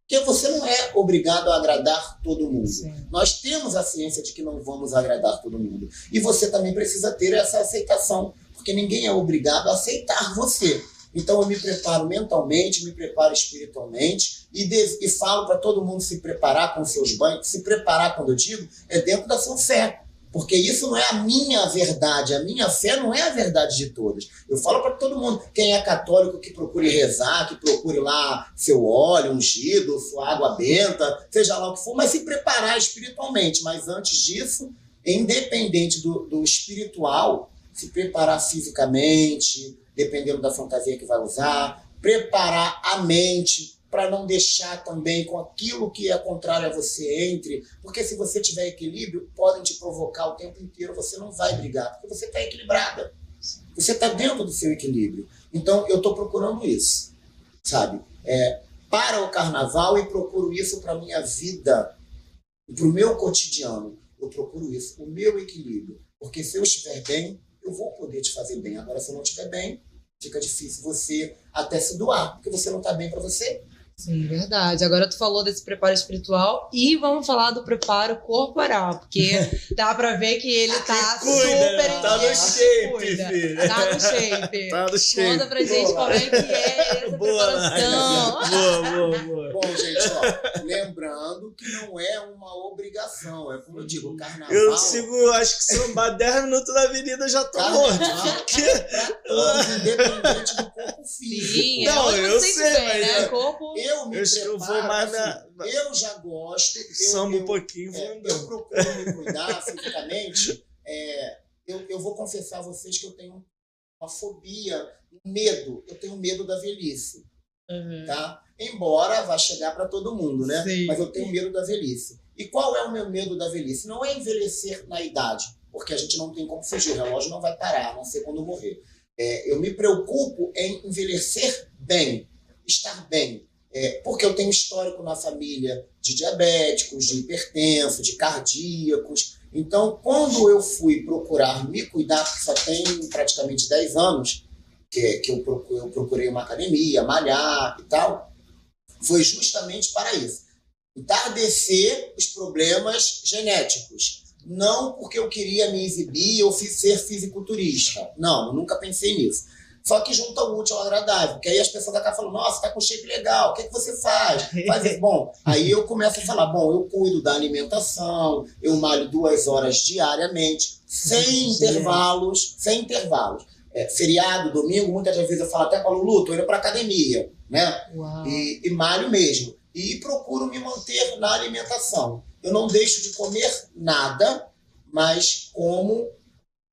Porque você não é obrigado a agradar todo mundo. Sim. Nós temos a ciência de que não vamos agradar todo mundo. E você também precisa ter essa aceitação, porque ninguém é obrigado a aceitar você. Então eu me preparo mentalmente, me preparo espiritualmente e, de- e falo para todo mundo se preparar com seus banhos. Se preparar, quando eu digo, é dentro da sua fé. Porque isso não é a minha verdade. A minha fé não é a verdade de todas. Eu falo para todo mundo, quem é católico, que procure rezar, que procure lá seu óleo ungido, sua água benta, seja lá o que for, mas se preparar espiritualmente. Mas antes disso, independente do, do espiritual, se preparar fisicamente, dependendo da fantasia que vai usar, preparar a mente para não deixar também com aquilo que é contrário a você entre, porque se você tiver equilíbrio, podem te provocar o tempo inteiro, você não vai brigar, porque você está equilibrada. Você está dentro do seu equilíbrio. Então, eu estou procurando isso, sabe? É, para o carnaval e procuro isso para minha vida, para o meu cotidiano. Eu procuro isso, o meu equilíbrio. Porque se eu estiver bem, eu vou poder te fazer bem. Agora, se eu não estiver bem, fica difícil você até se doar, porque você não está bem para você. Sim, verdade. Agora tu falou desse preparo espiritual e vamos falar do preparo corporal, porque [laughs] dá pra ver que ele tá Cuida, super tá no shape, cuida. filha. Tá no shape. Tá no shape. Conta pra gente Boa. como é que é essa [laughs] Boa, preparação. boa, boa, boa. Bom, gente, ó, lembrando que não é uma obrigação, é como eu digo, o carnaval. Eu sigo, eu acho que se eu andar 10 minutos na avenida eu já tô morto. Porque... é pra todos, independente do corpo físico. Sim, é Não, onde eu sei, vem, mas né? é- Corpo. Eu me Eu que eu preparo, vou mais assim, na- Eu já gosto. Eu, Samba eu, um pouquinho e vou é, eu procuro me cuidar [laughs] fisicamente. É, eu, eu vou confessar a vocês que eu tenho uma fobia, um medo. Eu tenho medo da velhice, tá? Embora vá chegar para todo mundo, né? Sim. Mas eu tenho medo da velhice. E qual é o meu medo da velhice? Não é envelhecer na idade, porque a gente não tem como fugir. O relógio não vai parar, a não ser quando morrer. É, eu me preocupo em envelhecer bem, estar bem. É, porque eu tenho histórico na família de diabéticos, de hipertenso, de cardíacos. Então, quando eu fui procurar me cuidar, que só tem praticamente 10 anos, que, que eu, procu- eu procurei uma academia, malhar e tal, foi justamente para isso. Entardecer os problemas genéticos. Não porque eu queria me exibir ou ser fisiculturista. Não, nunca pensei nisso. Só que junta o útil ao agradável. Porque aí as pessoas acabam falando, nossa, tá com shape legal, o que, que você faz? faz isso. Bom, aí eu começo a falar, bom, eu cuido da alimentação, eu malho duas horas diariamente, sem [laughs] intervalos, sem intervalos. É, feriado, domingo, muitas vezes eu falo até para o Lulu, tô indo para academia, né? E, e malho mesmo. E procuro me manter na alimentação. Eu não deixo de comer nada, mas como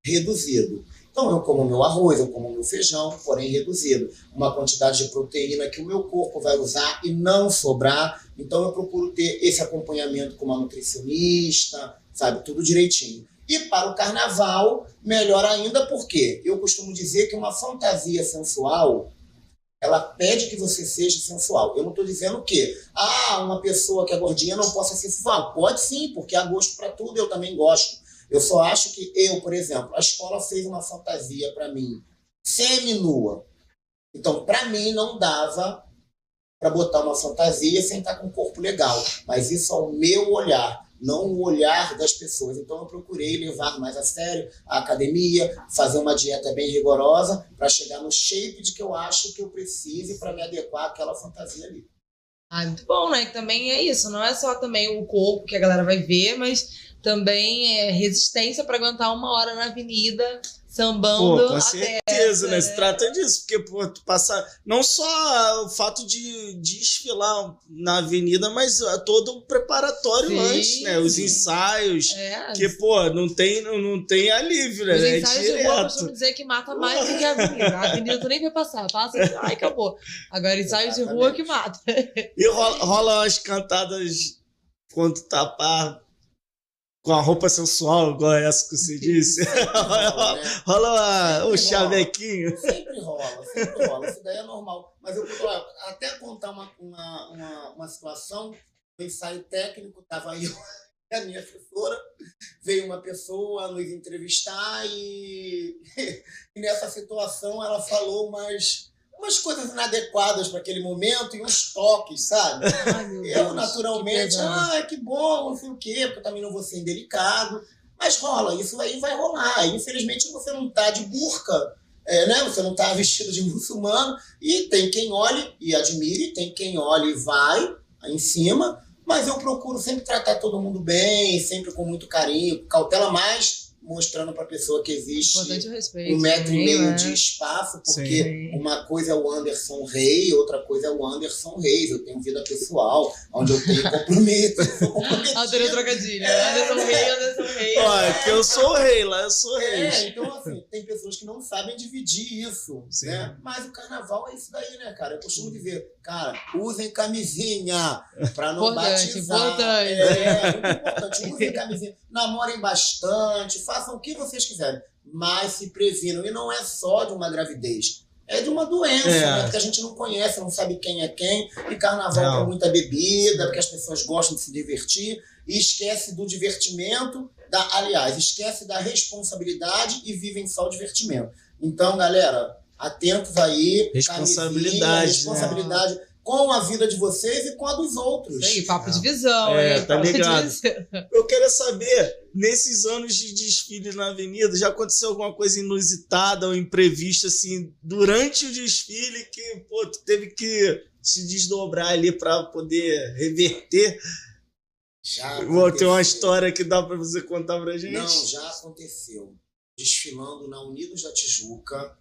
reduzido. Então eu como meu arroz, eu como meu feijão, porém reduzido. Uma quantidade de proteína que o meu corpo vai usar e não sobrar. Então eu procuro ter esse acompanhamento com uma nutricionista, sabe? Tudo direitinho. E para o carnaval, melhor ainda, porque eu costumo dizer que uma fantasia sensual ela pede que você seja sensual. Eu não estou dizendo que, ah, uma pessoa que é gordinha não possa ser sensual. Pode sim, porque há gosto para tudo, eu também gosto. Eu só acho que eu, por exemplo, a escola fez uma fantasia para mim semi-nua. Então, para mim, não dava para botar uma fantasia sem estar com um corpo legal. Mas isso é o meu olhar não o olhar das pessoas. Então eu procurei levar mais a sério a academia, fazer uma dieta bem rigorosa para chegar no shape de que eu acho que eu precise para me adequar àquela fantasia ali. Ah, muito bom, né? Que também é isso, não é só também o corpo que a galera vai ver, mas também é resistência para aguentar uma hora na avenida sambando. Pô, com certeza, né? Se né? trata disso, porque pô, tu passa não só o fato de, de desfilar na avenida, mas é todo o preparatório sim, antes, né? Os ensaios. É. Que, pô, não tem, não, não tem alívio, né? Os é ensaios é de rua, dizer que mata mais do que a avenida. A avenida tu nem vai passar, passa ai, acabou. Agora, ensaios de rua que mata. E rola, rola umas cantadas quando tá pá, com a roupa sensual, igual essa que você disse. rola, né? [laughs] rola o chavequinho. Sempre rola, sempre rola. Isso daí é normal. Mas eu vou até contar uma, uma, uma, uma situação, no ensaio técnico, estava eu [laughs] a minha assessora, veio uma pessoa nos entrevistar e, [laughs] e nessa situação ela falou umas umas coisas inadequadas para aquele momento e uns toques, sabe? [laughs] Ai, eu, Deus, naturalmente, que ah, que bom, não sei o quê, porque eu também não vou ser indelicado. Mas rola, isso aí vai rolar. Infelizmente você não tá de burca, é, né? Você não tá vestido de muçulmano. E tem quem olhe e admire, tem quem olhe e vai em cima. Mas eu procuro sempre tratar todo mundo bem, sempre com muito carinho, cautela mais mostrando para a pessoa que existe respeito, um metro e meio é. de espaço, porque Sim. uma coisa é o Anderson Rei, outra coisa é o Anderson Reis. Eu tenho vida pessoal, onde eu tenho compromisso. [laughs] [laughs] Adorei o trocadilho. É. Anderson Rei, Anderson Rei. Olha, que eu sou rei, lá eu sou rei. É, então assim, tem pessoas que não sabem dividir isso, Sim. né? Mas o carnaval é isso daí, né, cara? Eu costumo dizer, cara, usem camisinha para não importante, batizar. Importante, é, muito importante. Usem camisinha. Namorem bastante, façam o que vocês quiserem, mas se previnam. E não é só de uma gravidez. É de uma doença, é. né? Porque a gente não conhece, não sabe quem é quem. E carnaval tem muita bebida, porque as pessoas gostam de se divertir. E esquece do divertimento, da, aliás, esquece da responsabilidade e vivem só o divertimento. Então, galera, atentos aí. Responsabilidade. Responsabilidade. Né? com a vida de vocês e com a dos outros. Isso aí, papo de visão. É, tá ligado. Eu quero saber, nesses anos de desfile na avenida, já aconteceu alguma coisa inusitada ou imprevista, assim, durante o desfile que, pô, tu teve que se desdobrar ali para poder reverter? Já. Tem uma história que dá para você contar pra gente? Não, já aconteceu. Desfilando na Unidos da Tijuca,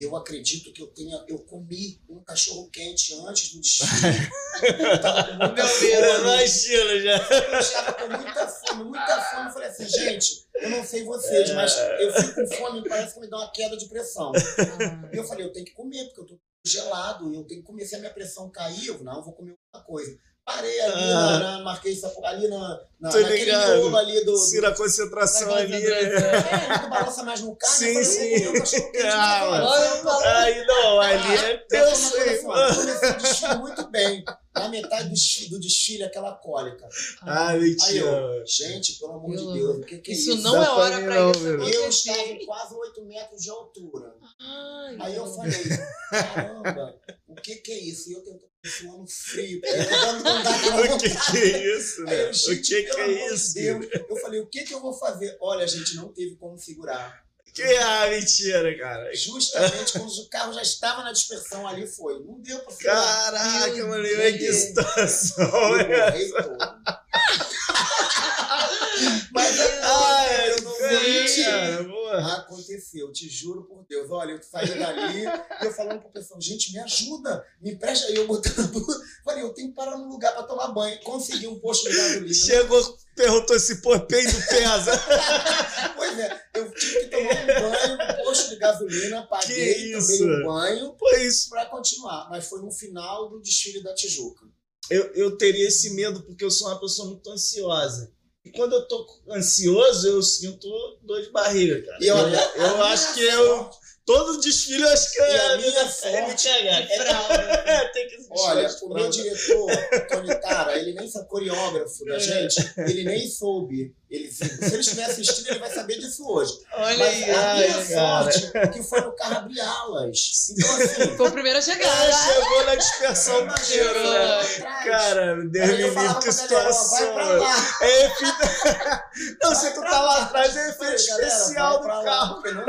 eu acredito que eu tenha. Eu comi um cachorro quente antes do [laughs] desfile. eu tava com muita fome. Imagina já. Eu estava com muita fome, muita fome. Eu falei assim, gente, eu não sei vocês, mas eu fico com fome e parece que me dá uma queda de pressão. Ah. E eu falei, eu tenho que comer, porque eu tô gelado, eu tenho que comer. Se a minha pressão cair, eu não, eu vou comer alguma coisa. Parei ali, ah. na, na, marquei ali na, na, naquele miolo ali do. Tira a concentração ali. Né? É, tu balança mais no carro. Sim, sim. Ah, aí não, ali é teu o desfile muito bem. Na metade do desfile, do desfile aquela cólica. Ah, mentira. Gente, pelo amor de Deus, o que, que é isso? Isso não é hora pra isso. Eu estava em quase 8 metros de altura. Ai, aí eu falei, caramba, o que, que é isso? E eu tentando suando frio. [laughs] o que, que é isso, né? Eu, gente, o que, que é isso? Deus, eu falei, o que, que eu vou fazer? Olha, a gente não teve como segurar. Que ah, mentira, cara. Justamente quando o carro já estava na dispersão ali, foi. Não deu pra segurar. Caraca, mano, que situação é essa? Mas é, ah, eu cara, Aconteceu, te juro por Deus. Olha, eu saí dali, eu falando pro pessoal, gente, me ajuda, me presta aí, eu botando [laughs] tudo. Falei, eu tenho que parar num lugar pra tomar banho. Consegui um posto de gasolina. Chegou, perguntou se pô, peido pesa. [laughs] pois é, eu tive que tomar um banho no posto de gasolina, paguei, tomei um banho isso. pra continuar. Mas foi no final do desfile da Tijuca. Eu, eu teria esse medo porque eu sou uma pessoa muito ansiosa. E quando eu tô ansioso, eu sinto dor de barriga, cara. E eu, eu acho que eu Todo desfile eu acho que é. a minha é sorte cagar. De fralda. É, [laughs] tem que Olha, o meu diretor, Tony Tara, ele nem foi coreógrafo É. da gente, ele nem soube. Ele, se ele estiver assistindo, ele vai saber disso hoje. Olha Mas aí. a ai, minha cara. sorte é que foi no carro abrir alas. Então, assim, Foi o primeiro a chegar. É, chegou na dispersão do cheiro, né? Cara, Deus me livre, que galera, situação. vai pra lá. É efeito... [laughs] Não, se tu tá lá atrás, é efeito galera, especial vai do carro. não.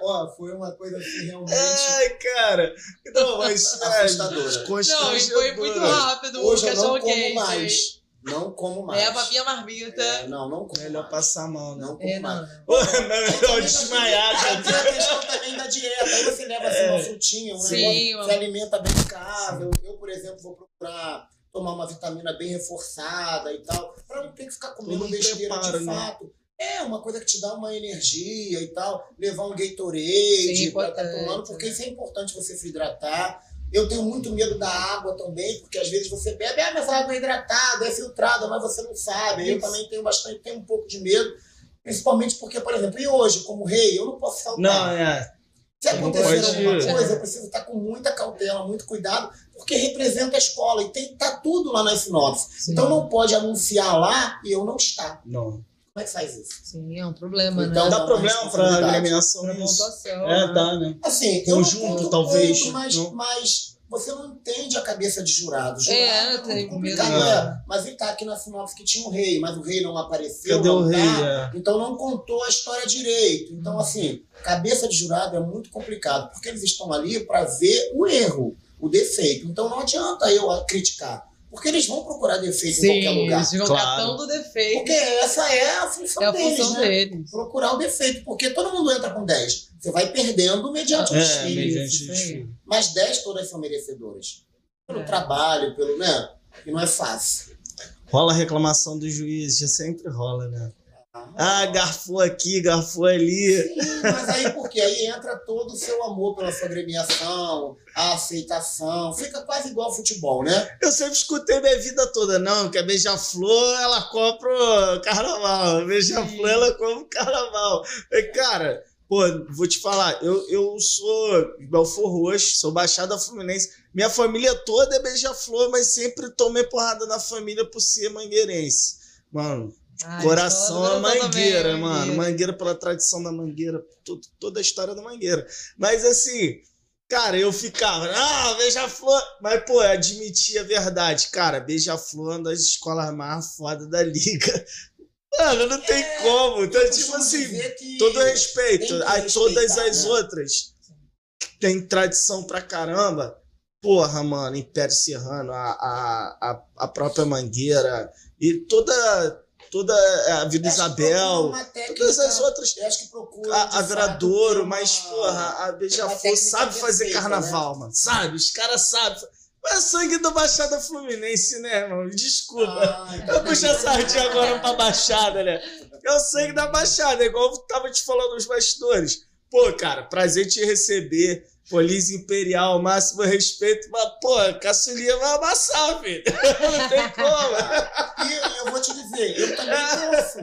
[laughs] Ó, foi uma coisa assim, realmente Ai, cara. Não, mas. [laughs] assustadora. Não, e foi muito rápido Hoje o eu não cachorro como mais. Não como mais. Leva a minha marmita. É, não, não como Melhor mais. passar mal, né? Não como É, mais. não. Melhor [laughs] também desmaiar, cara. tem a questão também da dieta. Aí você leva assim, É. uma frutinha, um Sim, negócio, uma- se alimenta bem saudável. Eu, por exemplo, vou procurar tomar uma vitamina bem reforçada e tal, pra não ter que ficar comendo um besteira preparo, de né? fato. É uma coisa que te dá uma energia e tal. Levar um Gatorade Sim, pra estar importante, tomando, porque né? isso é importante você se hidratar. Eu tenho muito medo da água também, porque às vezes você bebe, ah, mas a água é hidratada, é filtrada, mas você não sabe. Eu Isso. também tenho bastante, tenho um pouco de medo, principalmente porque, por exemplo, e hoje, como rei, eu não posso saltar. Não, é. Se acontecer alguma coisa, eu preciso estar com muita cautela, muito cuidado, porque representa a escola e tem tá tudo lá na sinopse. Sim. Então não pode anunciar lá e eu não estar. Não. Como é que faz isso? Sim, é um problema, Então, né? Dá problema responsabilidade. agremiação Pra isso. pontuação. É, né? dá, né? Assim, Conjunto, conto talvez, mas, não? mas você não entende a cabeça de jurado. Jurado É, muito tem complicado, medo. é. Mas ele tá aqui na sinopse que tinha um rei, mas o rei não apareceu. Cadê o não rei? tá. É. Então não contou a história direito. Então, assim, cabeça de jurado é muito complicado, porque eles estão ali para ver o erro, o defeito. Então não adianta eu criticar, porque eles vão procurar defeito em qualquer Sim, lugar. eles ficam Claro. catando defeito. Porque essa é a função É a deles, função né? deles. Procurar o defeito, porque todo mundo entra com 10. Você vai perdendo mediante o É, desfile. Mas 10 todas são merecedoras. Pelo É. trabalho, pelo, né? E não é fácil. Rola reclamação do juiz, já sempre rola, né? Ah, garfou aqui, garfou ali. Sim, mas aí por quê? Aí entra todo o seu amor pela sua agremiação, a aceitação. Fica quase igual ao futebol, né? Eu sempre escutei minha vida toda, não, que a Beija-Flor, ela compra o carnaval. A Beija-Flor, ela compra o carnaval. E, cara, pô, vou te falar, eu, eu sou Belfor Roxo, sou Baixada Fluminense. Minha família toda é Beija-Flor, mas sempre tomei porrada na família por ser mangueirense. Mano, Ai, Coração eu é adoro mangueira, mano. mangueira. Mangueira pela tradição da mangueira, tu- toda a história da mangueira. Mas assim, cara, eu ficava, ah, Beija-Flor. Mas, pô, eu admiti a verdade. Cara, Beija-Flor é uma das escolas mais fodas da liga. [laughs] Mano, não tem É, como. Então, tipo assim, todo respeito. Aí todas as né? outras que tem tradição pra caramba. Porra, mano, Império Serrano, a, a, a, a própria Mangueira e toda, toda a Vila Isabel, todas as outras. Eu acho que procura. A, a Viradouro, mas, porra, a Beija-Flor sabe fazer perfeita, carnaval, mano. Sabe? Os caras sabem. Mas é sangue do Baixada Fluminense, né, mano? Desculpa. Ai, Eu puxo a sardinha agora pra Baixada, né? É o sangue da Baixada, igual eu tava te falando nos bastidores. Pô, cara, prazer te receber. Polícia Imperial, máximo respeito. Mas, pô, caçulinha vai amassar, filho. [laughs] Não tem como. E eu, eu vou te dizer, eu também torço.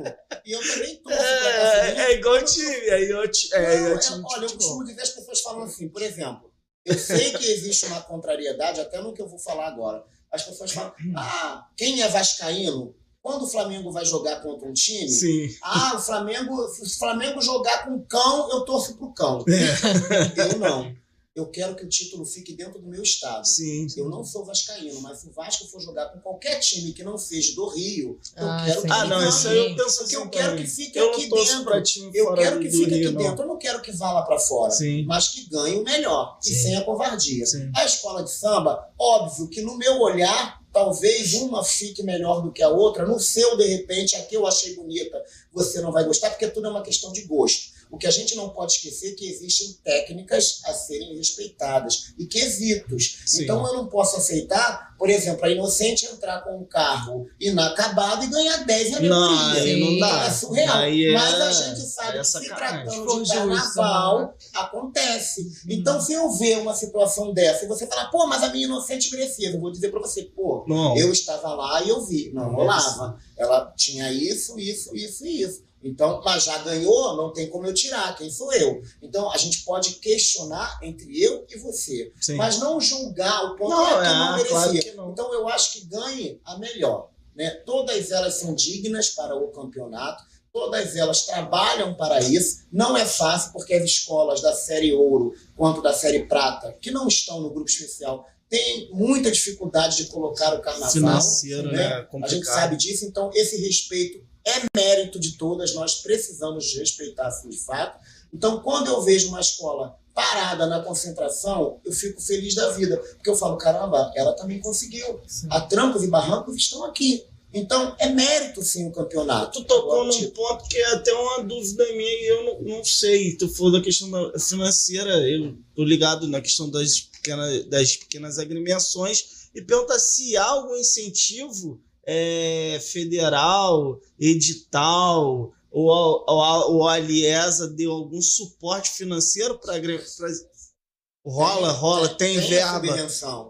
E eu também torço Caçulinha. É, é igual time. É, igual ti- é, Não, igual é- time de olha, eu costumo dizer, as pessoas falam assim, por exemplo, eu sei que existe uma contrariedade, até no que eu vou falar agora. As pessoas falam, ah, quem é vascaíno, quando o Flamengo vai jogar contra um time, Sim. ah, o Flamengo, se o Flamengo jogar com cão, eu torço pro cão. É. Eu não. Eu quero que o título fique dentro do meu estado. Sim. Eu não sou vascaíno, mas se o Vasco for jogar com qualquer time que não seja do Rio, eu Ah, quero sim. que Ah, não, isso aí eu penso Porque assim eu quero que fique Eu aqui dentro. pra time Eu fora quero que do fique Rio, aqui não. dentro. Eu não quero que vá lá pra fora. Sim. Mas que ganhe o melhor. E Sim. sem a covardia. Sim. A escola de samba, óbvio que no meu olhar, talvez uma fique melhor do que a outra. No seu, de repente, a que eu achei bonita, você não vai gostar, porque tudo é uma questão de gosto. O que a gente não pode esquecer é que existem técnicas a serem respeitadas e quesitos. Sim. Então eu não posso aceitar, por exemplo, a Inocente entrar com um carro inacabado e ganhar 10 em Não, não dá. é surreal. Aí é- Mas a gente sabe é que se tratando de carnaval, né? acontece. Então, se eu ver uma situação dessa e você falar, pô, mas a minha inocente merecia, eu vou dizer pra você, pô, Não. eu estava lá e eu vi. Não Não rolava. Ela tinha isso, isso, isso e isso. Então, mas já ganhou, não tem como eu tirar, quem sou eu? Então, a gente pode questionar entre eu e você, Sim. mas não julgar o ponto Não, é que é, não merecia. claro que não. Então, eu acho que ganhe a melhor. Né? Todas elas são dignas para o campeonato, todas elas trabalham para isso. Não é fácil, porque as escolas da série ouro quanto da série prata, que não estão no grupo especial, têm muita dificuldade de colocar o carnaval. Financeiro, né? né? A gente sabe disso, então esse respeito é mérito de todas, nós precisamos respeitar assim, de fato. Então, quando eu vejo uma escola parada na concentração, eu fico feliz da vida, porque eu falo, caramba, ela também conseguiu. Sim. A trancos e barrancos estão aqui. Então, é mérito sim o campeonato. Tu tocou Agora, num tipo, ponto que é até uma dúvida minha e eu não, não sei. Tu falou da questão da financeira, eu tô ligado na questão das pequenas, das pequenas agremiações e pergunta se há algum incentivo é, federal, edital, ou, a- ou, a- ou a Aliesa deu algum suporte financeiro para Rola, rola, tem, a verba.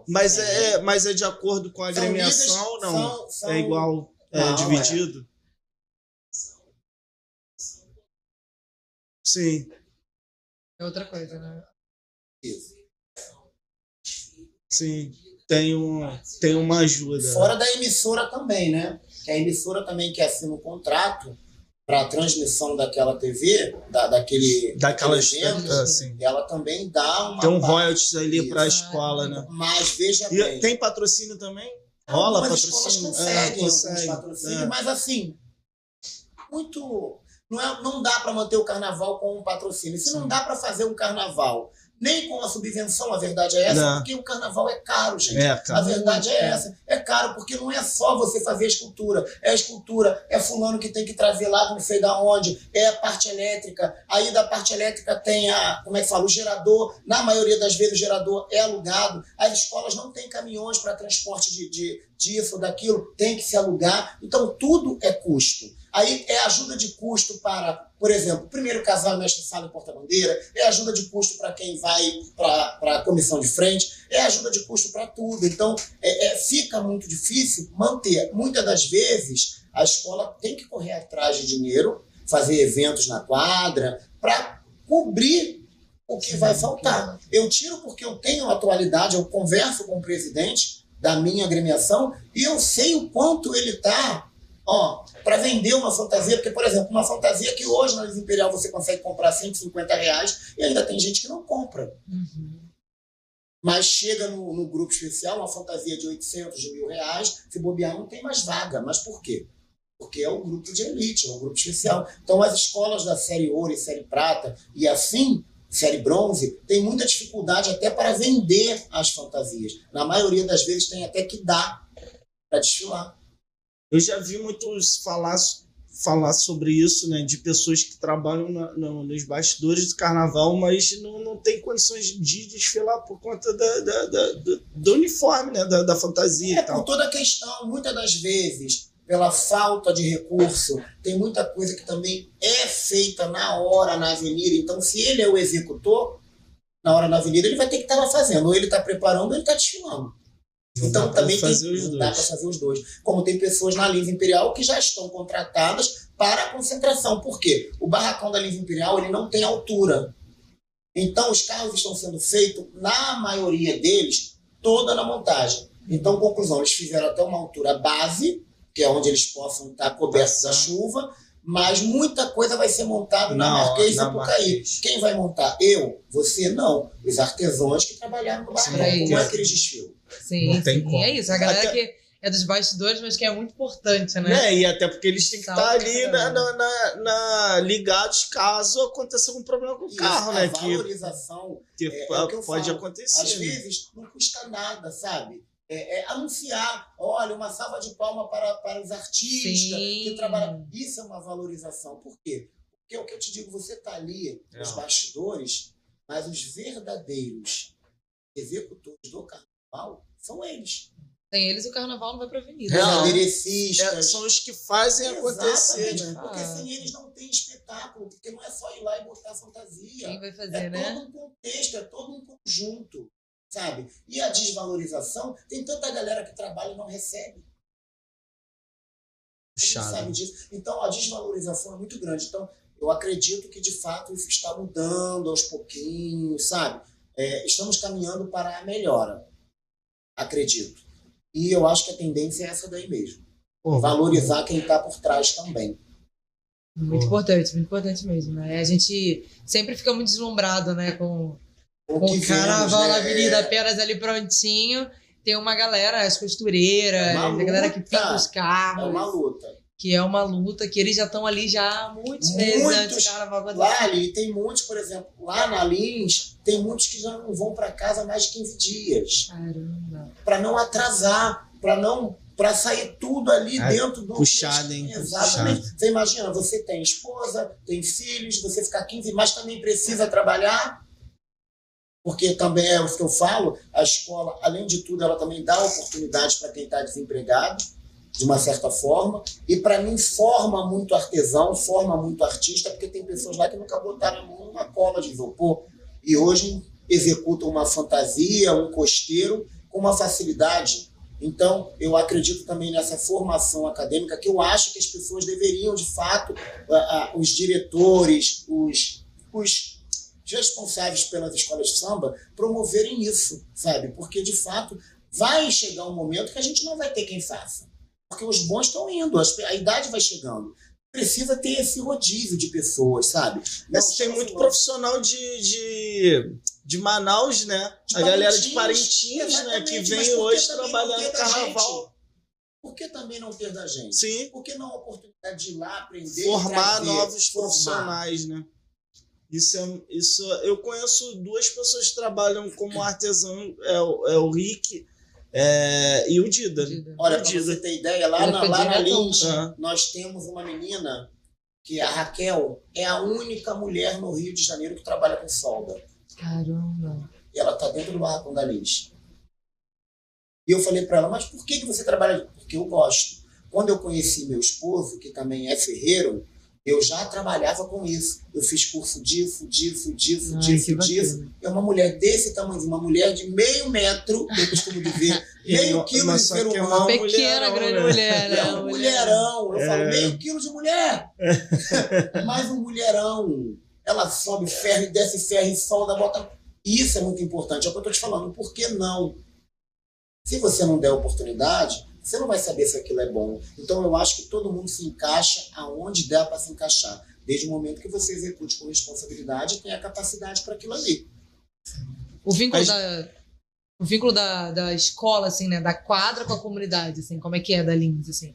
Mas É. é, mas é de acordo com a São agremiação ou não? são- são- É igual, é Não, dividido? Sim, É outra coisa, né? Isso. sim. Tem, um, tem uma ajuda. Fora da emissora também, né? Que a emissora também que assina um contrato para a transmissão daquela TV, da, daquele, daquele evento, Assim. ela também dá uma Tem um royalties ali para a escola, né? Mas veja E bem. tem patrocínio também? Rola algumas escolas patrocínio? conseguem, É, consegue. patrocínios, É. mas assim, muito. Não, é, não dá para manter o carnaval com um patrocínio. Se não Sim. dá para fazer um carnaval nem com a subvenção, a verdade é essa, Não. porque o carnaval é caro, gente. É, A cara. verdade é essa. É caro, porque não é só você fazer a escultura. É a escultura, é fulano que tem que trazer lá não sei da onde, é a parte elétrica. Aí da parte elétrica tem a, como é que fala, o gerador. Na maioria das vezes o gerador é alugado. As escolas não têm caminhões para transporte de, de, disso, daquilo, tem que se alugar. Então tudo é custo. Aí é ajuda de custo para, por exemplo, primeiro casal mestre de sala e porta-bandeira, é ajuda de custo para quem vai para a comissão de frente, é ajuda de custo para tudo. Então, é, é, fica muito difícil manter. Muitas das vezes, a escola tem que correr atrás de dinheiro, fazer eventos na quadra, para cobrir o que vai faltar. Eu tiro porque eu tenho atualidade, eu converso com o presidente da minha agremiação e eu sei o quanto ele está ó, para vender uma fantasia, porque, por exemplo, uma fantasia que hoje na Liz Imperial você consegue comprar 150 reais e ainda tem gente que não compra. Uhum. Mas chega no, no grupo especial, uma fantasia de 800, de mil reais, se bobear não tem mais vaga. Mas por quê? Porque é o grupo de elite, é o grupo especial. Então as escolas da série ouro e série prata e assim, série bronze, tem muita dificuldade até para vender as fantasias. Na maioria das vezes tem até que dar para desfilar. Eu já vi muitos falar, falar sobre isso, né? De pessoas que trabalham na- no- nos bastidores do carnaval, mas não, não tem condições de desfilar por conta da, da- da- do, do uniforme, né? Da, da fantasia É por toda a questão, muitas das vezes, pela falta de recurso, tem muita coisa que também é feita na hora na avenida. Então, se ele é o executor, na hora na avenida, ele vai ter que estar lá fazendo. Ou ele está preparando, ou ele está desfilando. Não Então também tem, não dá para fazer os dois. Como tem pessoas na Linha Imperial que já estão contratadas para a concentração. Por quê? O barracão da Linha Imperial ele não tem altura. Então os carros estão sendo feitos, na maioria deles, toda na montagem. Então, conclusão, eles fizeram até uma altura base, que é onde eles possam estar cobertos da chuva, mas muita coisa vai ser montada na, Marquês e na Sapucaí. Marquês. Quem vai montar? Eu? Você? Não. Os artesãos que trabalharam no barracão. Sim. Como é que eles desfilam? Sim, Não tem sim. como. É isso. A galera Até- que é dos bastidores, mas que é muito importante, né? Né? E até porque eles têm que Salve estar ali pra na, na- na- na- ligados caso aconteça algum problema com o Isso, carro, a né? Que, valorização que é- é o que eu pode falo. acontecer. às né? vezes não custa nada, sabe? É, é anunciar, olha, uma salva de palma para, para os artistas Sim. que trabalham. Isso é uma valorização. Por quê? Porque é o que eu te digo, você está ali nos É. bastidores, mas os verdadeiros executores do carnaval são eles. Sem eles, o carnaval não vai pra avenida. Não. né? É, são os que fazem acontecer, Exatamente, né? Porque Ah. sem eles não tem espetáculo, porque não é só ir lá e botar fantasia. Quem vai fazer, É né? todo um contexto, é todo um conjunto, sabe? E a desvalorização, tem tanta galera que trabalha e não recebe. A gente sabe disso. Então, a desvalorização é muito grande. Então, eu acredito que, de fato, isso está mudando aos pouquinhos, sabe? É, estamos caminhando para a melhora. Acredito. E eu acho que a tendência é essa daí mesmo. Pô, Valorizar quem está por trás também. Muito Pô. importante, muito importante mesmo, né? A gente sempre fica muito deslumbrado, né, com, o, o carnaval né? na avenida apenas ali prontinho tem uma galera, as costureiras, é a galera que pinta os carros. É uma luta. Que é uma luta que eles já estão ali já há muitos, meses antes do carnaval Lá ali tem muitos, por exemplo, lá na Lins, tem muitos que já não vão para casa mais de 15 dias. Caramba. Para não atrasar, para não para sair tudo ali Ai, dentro do puxado, hein? Exatamente. Puxado. Você imagina, você tem esposa, tem filhos, você ficar 15, mas também precisa trabalhar porque também é o que eu falo, a escola, além de tudo, ela também dá oportunidades para quem está desempregado, de uma certa forma, e para mim forma muito artesão, forma muito artista, porque tem pessoas lá que nunca botaram a mão numa cola de isopor, e hoje executam uma fantasia, um costeiro, com uma facilidade. Então, eu acredito também nessa formação acadêmica, que eu acho que as pessoas deveriam, de fato, os diretores, os, os responsáveis pelas escolas de samba promoverem isso, sabe? Porque, de fato, vai chegar um momento que a gente não vai ter quem faça. Porque os bons estão indo, a idade vai chegando. Precisa ter esse rodízio de pessoas, sabe? Não, tem muito profissional de, de, de Manaus, né? De a galera de Parintins, né? Que vem hoje trabalhar no carnaval. Por que também não ter da gente? Sim. Por que não a oportunidade de ir lá aprender? Formar novos formar. profissionais, né? Isso, é, isso eu conheço duas pessoas que trabalham como artesão, é, o, é o Rick é, e o Dida. Olha, para você ter ideia, lá na, lá na Lins, nós temos uma menina que a Raquel é a única mulher no Rio de Janeiro que trabalha com solda. Caramba. E ela está dentro do barracão da Lins. E eu falei para ela, mas por que, que você trabalha? Porque eu gosto. Quando eu conheci meu esposo, que também é ferreiro, eu já trabalhava com isso. Eu fiz curso disso, disso, disso, disso, disso. É uma mulher desse tamanho, uma mulher de meio metro, eu costumo dizer, [laughs] meio quilo de ser humano. Uma pequena, grande né? mulher, né? É um mulherão. Eu é. falo, meio quilo de mulher. [laughs] Mais um mulherão. Ela sobe ferro e desce ferro e solda, bota. Isso é muito importante. É o que eu estou te falando. Por que não? Se você não der oportunidade, você não vai saber se aquilo é bom. Então eu acho que todo mundo se encaixa aonde dá para se encaixar, desde o momento que você execute com responsabilidade e tenha capacidade para aquilo ali. O vínculo Mas... da o vínculo da, da escola assim, né, da quadra com a comunidade, assim, como é que é da Lins assim?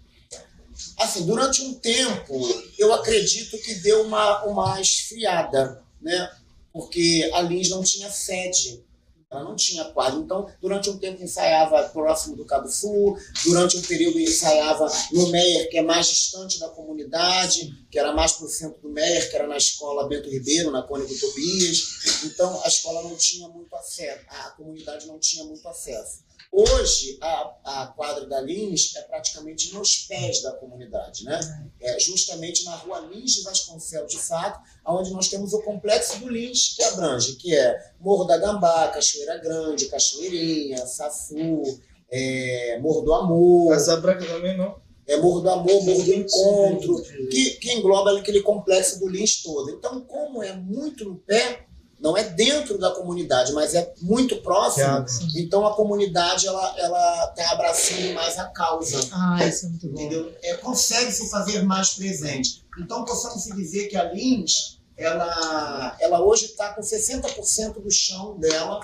Assim, durante um tempo, eu acredito que deu uma uma esfriada, né? Porque a Lins não tinha sede ela não tinha quadro. Então, durante um tempo ensaiava próximo do Cabo Sul, durante um período ensaiava no Meier, que é mais distante da comunidade, que era mais para o centro do Meier, que era na escola Bento Ribeiro, na Cônigo Tobias. Então, a escola não tinha muito acesso, a comunidade não tinha muito acesso. Hoje, a, a quadra da Lins é praticamente nos pés da comunidade, né? É justamente na rua Lins de Vasconcelos, de fato, onde nós temos o complexo do Lins, que abrange, que é Morro da Gambá, Cachoeira Grande, Cachoeirinha, Safu, é, Morro do Amor. Casa Branca também não? É Morro do Amor, Morro do Encontro, que, que engloba aquele complexo do Lins todo. Então, como é muito no pé, não é dentro da comunidade, mas é muito próximo. Então a comunidade ela ela está abraçando mais a causa. Ah, isso é muito bom. Entendeu? É, consegue se fazer mais presente. Então possamos dizer que a Lins ela ela hoje está com 60% do chão dela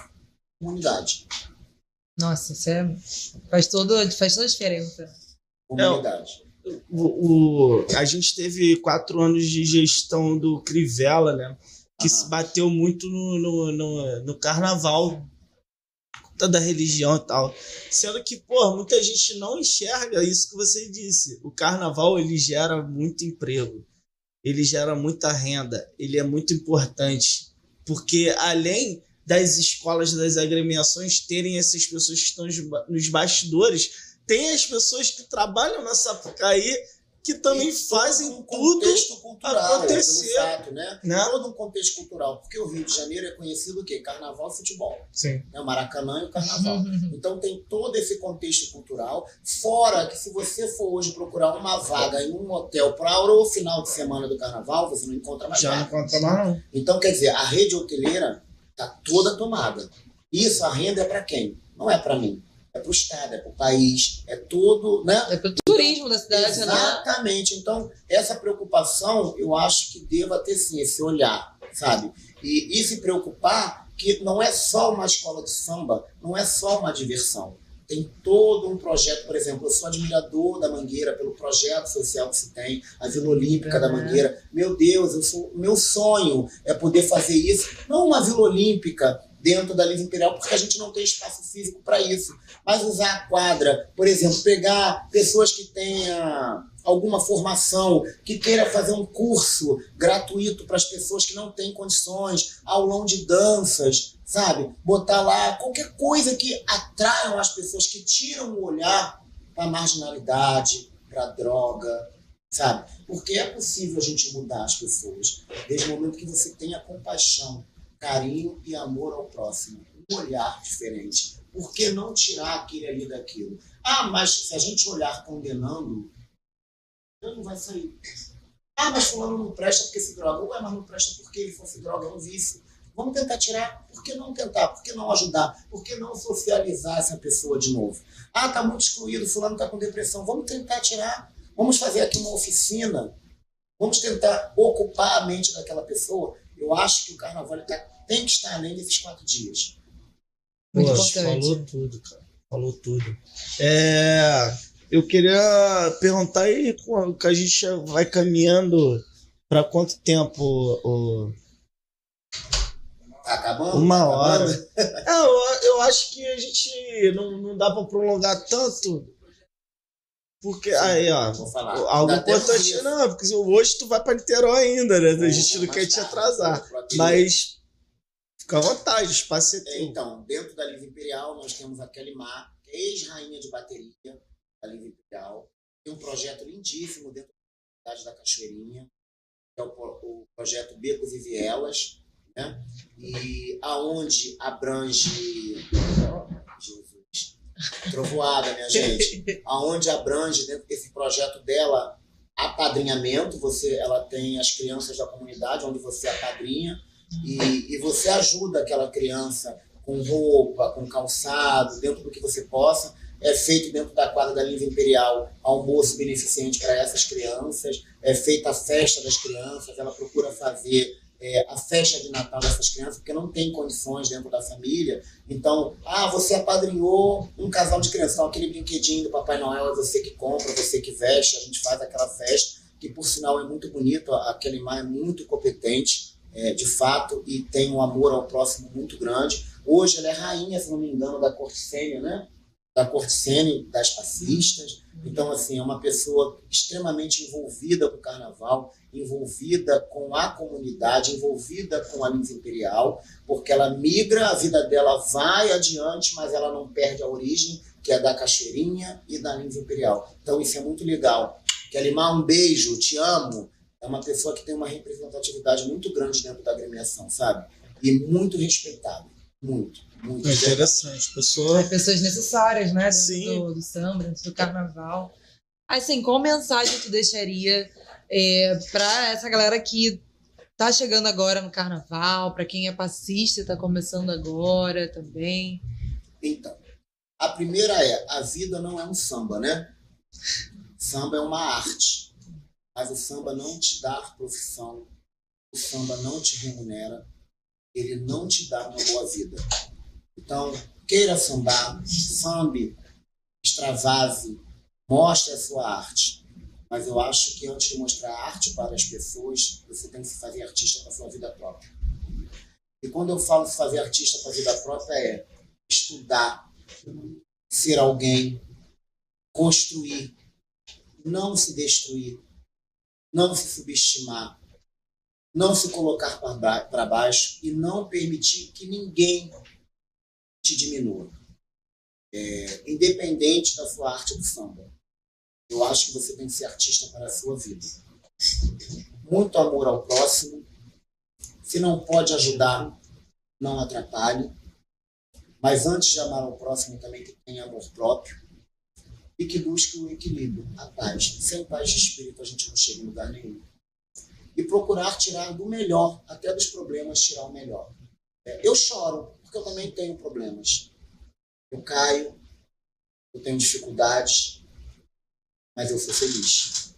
comunidade. Nossa, isso é, faz todo faz toda a diferença. Comunidade. É, o, o, a gente teve quatro anos de gestão do Crivella, né? Que se bateu muito no, no, no, no carnaval da religião e tal. Sendo que, pô, muita gente não enxerga isso que você disse. O carnaval, ele gera muito emprego. Ele gera muita renda. Ele é muito importante. Porque além das escolas, das agremiações terem essas pessoas que estão nos bastidores, tem as pessoas que trabalham na Sapucaí que também fazem um tudo contexto cultural, acontecer. É, pelo fato, né? né? Todo um contexto cultural, porque o Rio de Janeiro é conhecido o quê? Carnaval e futebol. Sim. Né? O Maracanã e o Carnaval. [laughs] Então tem todo esse contexto cultural, fora que se você for hoje procurar uma vaga em um hotel para o final de semana do Carnaval, você não encontra mais Já não vaga. conta mais, não. Então, quer dizer, a rede hoteleira está toda tomada. Isso, a renda é para quem? Não é para mim. É para o Estado, é para o país, é tudo, né? É pelo turismo da cidade, né? Exatamente. Então, essa preocupação, eu acho que deva ter sim esse olhar, sabe? E, e se preocupar que não é só uma escola de samba, não é só uma diversão. Tem todo um projeto, por exemplo, eu sou admirador da Mangueira pelo projeto social que se tem, a Vila Olímpica da Uhum. Mangueira. Meu Deus, eu sou, meu sonho é poder fazer isso. Não uma Vila Olímpica dentro da Livre Imperial, porque a gente não tem espaço físico para isso. Mas usar a quadra, por exemplo, pegar pessoas que tenham alguma formação, que queira fazer um curso gratuito para as pessoas que não têm condições, aulão de danças, sabe? Botar lá qualquer coisa que atraiam as pessoas, que tiram o olhar para a marginalidade, para a droga, sabe? Porque é possível a gente mudar as pessoas, desde o momento que você tenha compaixão, carinho e amor ao próximo, um olhar diferente. Por que não tirar aquele ali daquilo? Ah, mas se a gente olhar condenando, não vai sair. Ah, mas fulano não presta porque se droga. Ué, mas não presta porque ele fosse droga, é um vício. Vamos tentar tirar. Por que não tentar? Por que não ajudar? Por que não socializar essa pessoa de novo? Ah, tá muito excluído, fulano está com depressão. Vamos tentar tirar. Vamos fazer aqui uma oficina. Vamos tentar ocupar a mente daquela pessoa. Eu acho que o carnaval tá- tem que estar além desses quatro dias. Muito Pô, importante. Falou tudo, cara. Falou tudo. É, eu queria perguntar aí, com- que a gente vai caminhando para quanto tempo? O, Tá acabando? Uma Tá hora. acabando? É, eu, eu acho que a gente não, não dá para prolongar tanto. Porque aí, ó, algo importante. Não, porque hoje tu vai para Niterói ainda, né? A gente não quer te atrasar. Mas fica à vontade, o espaço é É, teu. Então, dentro da Livre Imperial, nós temos a Kelly Mar, que é ex-rainha de bateria da Livre Imperial. Tem um projeto lindíssimo dentro da cidade da Cachoeirinha, que é o, o projeto Becos e Vielas, né? E aonde abrange... Jesus. Trovoada, minha gente. [laughs] Aonde abrange dentro desse projeto dela apadrinhamento, você, ela tem as crianças da comunidade, onde você apadrinha, e, e você ajuda aquela criança com roupa, com calçado, dentro do que você possa. É feito dentro da quadra da Livre Imperial almoço beneficente para essas crianças, é feita a festa das crianças, ela procura fazer é, a festa de Natal dessas crianças, porque não tem condições dentro da família. Então, ah, você apadrinhou um casal de crianças, então aquele brinquedinho do Papai Noel é você que compra, você que veste, a gente faz aquela festa, que por sinal é muito bonito, a Kelly Mar é muito competente, é, de fato, e tem um amor ao próximo muito grande. Hoje ela é rainha, se não me engano, da corte né? Da sênior das passistas. Então, assim, é uma pessoa extremamente envolvida com o carnaval, envolvida com a comunidade, envolvida com a Lins Imperial, porque ela migra, a vida dela vai adiante, mas ela não perde a origem, que é da Cachoeirinha e da Lins Imperial. Então, isso é muito legal. Kelimar, um beijo, te amo. É uma pessoa que tem uma representatividade muito grande dentro da agremiação, sabe? E muito respeitável. Muito, muito. É interessante, pessoa. As pessoas necessárias, né? Sim. Do, do samba, do carnaval. Assim, qual mensagem tu deixaria é, para essa galera que tá chegando agora no carnaval, para quem é passista, tá começando agora também? Então, a primeira é: a vida não é um samba, né? Samba é uma arte. Mas o samba não te dá profissão, o samba não te remunera, ele não te dá uma boa vida. Então, queira sambar, sambe, extravase, mostre a sua arte. Mas eu acho que antes de mostrar arte para as pessoas, você tem que se fazer artista para a sua vida própria. E quando eu falo se fazer artista para a vida própria, é estudar, ser alguém, construir, não se destruir, não se subestimar, não se colocar para baixo e não permitir que ninguém te diminua. É, independente da sua arte do samba. Eu acho que você tem que ser artista para a sua vida. Muito amor ao próximo. Se não pode ajudar, não atrapalhe. Mas antes de amar ao próximo, também que tenha amor próprio. E que busque o equilíbrio, a paz. Sem paz de espírito, a gente não chega em lugar nenhum. E procurar tirar do melhor, até dos problemas, tirar o melhor. É, eu choro, porque eu também tenho problemas. Eu caio, eu tenho dificuldades, mas eu sou feliz.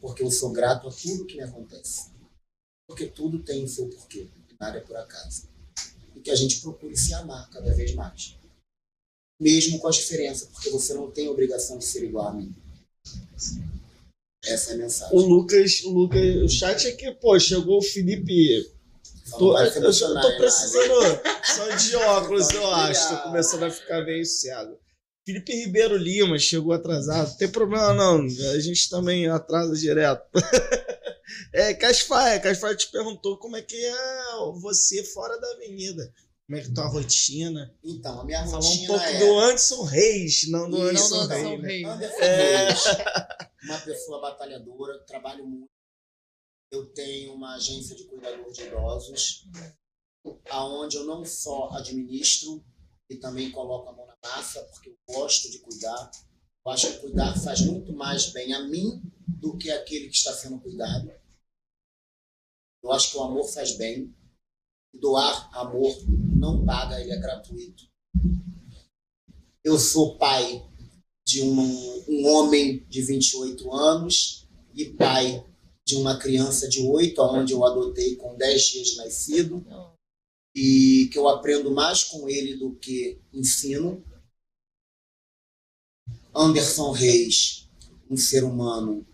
Porque eu sou grato a tudo que me acontece. Porque tudo tem o seu porquê, nada é por acaso. E que a gente procure se amar cada vez mais. Mesmo com as diferenças, porque você não tem obrigação de ser igual a mim. Essa é a mensagem. O Lucas, o Lucas, o chat aqui, pô, chegou o Felipe. Tô, eu, eu tô precisando só de óculos, eu acho. Tô começando a ficar meio cego. Felipe Ribeiro Lima chegou atrasado. Não tem problema não, a gente também atrasa direto. [laughs] é, Casfaia, Casfaia te perguntou como é que é você fora da avenida. Como é que tua rotina? Então, a minha Falar rotina um pouco é... do Anderson Reis, não do Anderson não do Reis. Anderson? Reis. Anderson É. Reis, [laughs] uma pessoa batalhadora, trabalho muito. Eu tenho uma agência de cuidador de idosos, aonde eu não só administro e também coloco a mão na massa, porque eu gosto de cuidar. Eu acho que cuidar faz muito mais bem a mim do que aquele que está sendo cuidado. Eu acho que o amor faz bem. Doar amor não paga, ele é gratuito. Eu sou pai de um, um homem de 28 anos e pai de uma criança de 8, onde eu adotei com 10 dias nascido, e que eu aprendo mais com ele do que ensino. Anderson Reis, um ser humano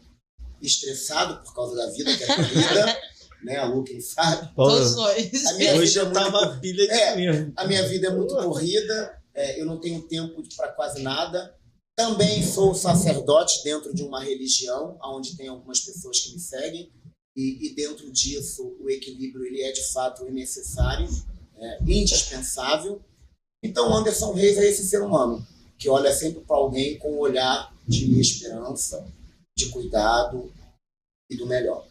estressado por causa da vida, que é a vida, [laughs] né? A Lu, quem sabe. Todos nós. A minha hoje vida é eu muito tava pilha de É, mesmo. A minha vida é muito corrida, é, eu não tenho tempo para quase nada. Também sou sacerdote dentro de uma religião, onde tem algumas pessoas que me seguem, e, e dentro disso o equilíbrio ele é de fato necessário, é, indispensável. Então, Anderson Reis é esse ser humano que olha sempre para alguém com um olhar de esperança, de cuidado e do melhor.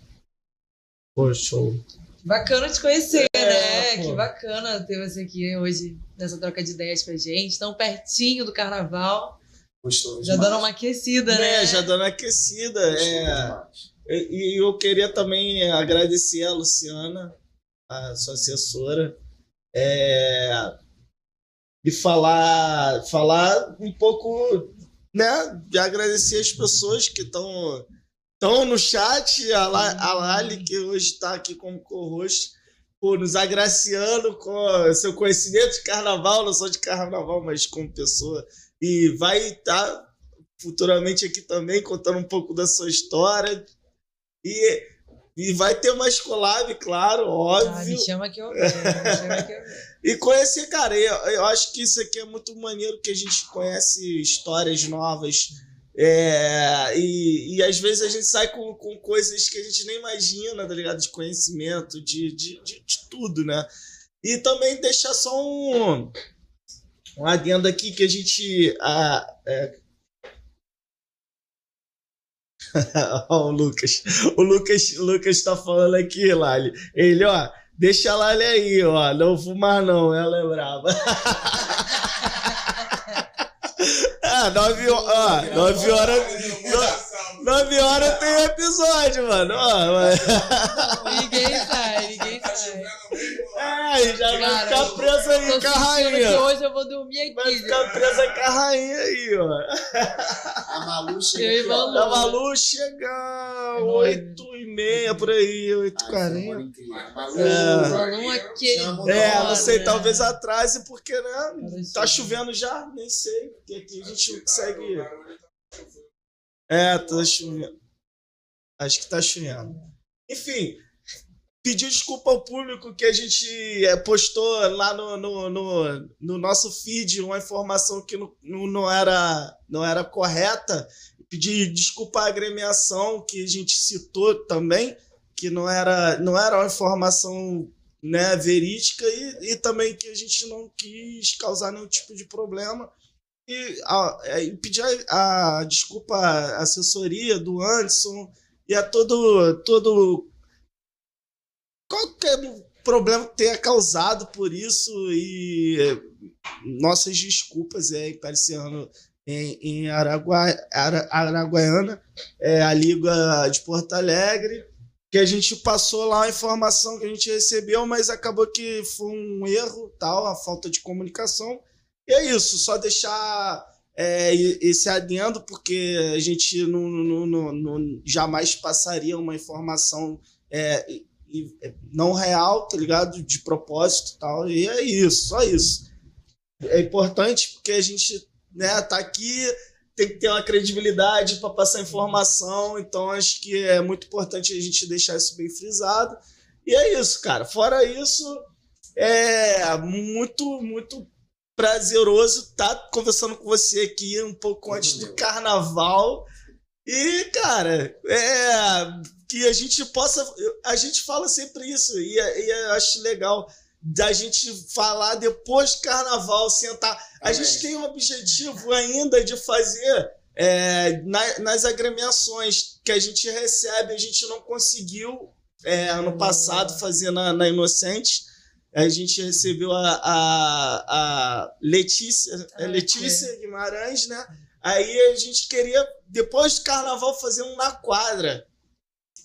Pô, show. Bacana te conhecer, É, né? pô. Que bacana ter você aqui hoje nessa troca de ideias com a gente, tão pertinho do carnaval, Gostoso já demais. dando uma aquecida, né? É, já dando aquecida. Gostoso É. E e eu queria também agradecer a Luciana, a sua assessora, é, e falar, falar um pouco, né, de agradecer as pessoas que estão estão no chat, a, La, a Lali, que hoje está aqui como co-host, por nos agraciando com seu conhecimento de carnaval, não só de carnaval, mas como pessoa, e vai estar futuramente aqui também contando um pouco da sua história, e, e vai ter uma collab, claro, Ah, óbvio. venho, me chama que eu [laughs] e conhecer, cara, eu, eu acho que isso aqui é muito maneiro, que a gente conhece histórias novas. É, e, e às vezes a gente sai com, com coisas que a gente nem imagina, tá ligado? De conhecimento, de, de, de, de tudo, né? E também deixar só um, um adendo aqui que a gente. ah, é, [laughs] Ó, o Lucas. O Lucas, Lucas tá falando aqui, Lali. Ele, ó, deixa a Lali aí, ó. Não fumar, não, ela é brava. [laughs] ah, nove, ho- ó, nove horas. no- Nove horas tem episódio, mano. Mas- Ninguém sai. É, já vai Cara, ficar presa aí com a rainha. hoje eu vou dormir Vai aqui. ficar presa com a rainha aí, ó. A Malu [laughs] chega aqui, ó. Malu. Chega É oito e meia por aí, oito e quarenta. Malu, É. Chama É, Não, não sei, né? talvez atrase, porque, né? Tá chovendo já? Nem sei, porque aqui a gente consegue. É, tá chovendo. Acho que tá chovendo. Enfim, pedir desculpa ao público que a gente é, postou lá no, no, no, no nosso feed uma informação que não, não, não era, não era correta. Pedir desculpa à agremiação que a gente citou também, que não era, não era uma informação né, verídica e, e também que a gente não quis causar nenhum tipo de problema. e, a, é, e pedir a, a, desculpa à assessoria do Anderson e a todo, todo qualquer problema que tenha causado por isso e nossas desculpas é Serrano em, em Aragua, Ara, Araguaiana, é, a Liga de Porto Alegre, que a gente passou lá a informação que a gente recebeu, mas acabou que foi um erro, tal, a falta de comunicação. E é isso, só deixar é, esse adendo, porque a gente não, não, não, não jamais passaria uma informação é, não real, tá ligado? De propósito tal. E é isso, só isso é importante porque a gente né, tá aqui, tem que ter uma credibilidade para passar informação, então acho que é muito importante a gente deixar isso bem frisado. E é isso, cara. Fora isso, é muito, muito prazeroso estar tá conversando com você aqui um pouco antes do carnaval. E, cara, é que a gente possa. A gente fala sempre isso, e, e eu acho legal da gente falar depois do carnaval, sentar. A gente tem um objetivo ainda de fazer é, na, nas agremiações que a gente recebe, a gente não conseguiu é, ano passado fazer na, na Inocente. A gente recebeu a, a, a Letícia, ah, Letícia Guimarães, né? Aí a gente queria, depois do carnaval, fazer um na quadra,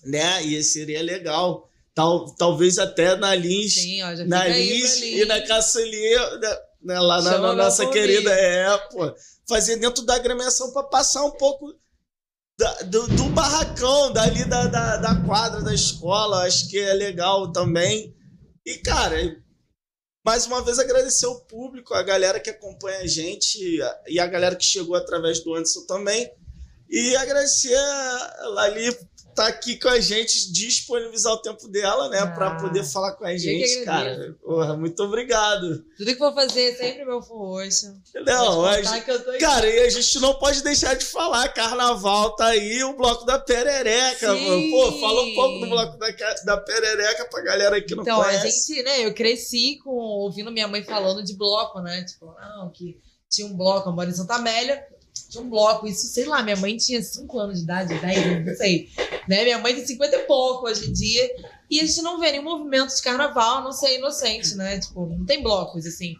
né? E seria legal. Tal, talvez até na Lins, Sim, ó, na Lins e na Caçulinha, né, né, lá na, na nossa querida, é, pô, fazer dentro da agremiação para passar um pouco da, do, do, barracão, dali da, da, da quadra da escola, acho que é legal também. E, cara, mais uma vez agradecer o público, a galera que acompanha a gente e a galera que chegou através do Anderson também. E agradecer a Lali tá aqui com a gente, disponibilizar o tempo dela, né, ah, para poder falar com a gente, cara. Porra, muito obrigado. Tudo que for fazer, sempre meu roxo. Não, mas, cara, e a gente não pode deixar de falar, carnaval tá aí, o bloco da perereca, Sim. mano. Pô, fala um pouco do bloco da, da perereca pra galera que não então, conhece. Então, a gente, né, eu cresci com, ouvindo minha mãe falando de bloco, né, tipo, não, que tinha um bloco, eu moro em Santa Amélia, tinha um bloco, isso, sei lá, minha mãe tinha 5 anos de idade, 10 anos, não sei. Né? Minha mãe tem 50 e pouco hoje em dia. E a gente não vê nenhum movimento de carnaval, não sei, inocente, né? Tipo, não tem blocos, assim.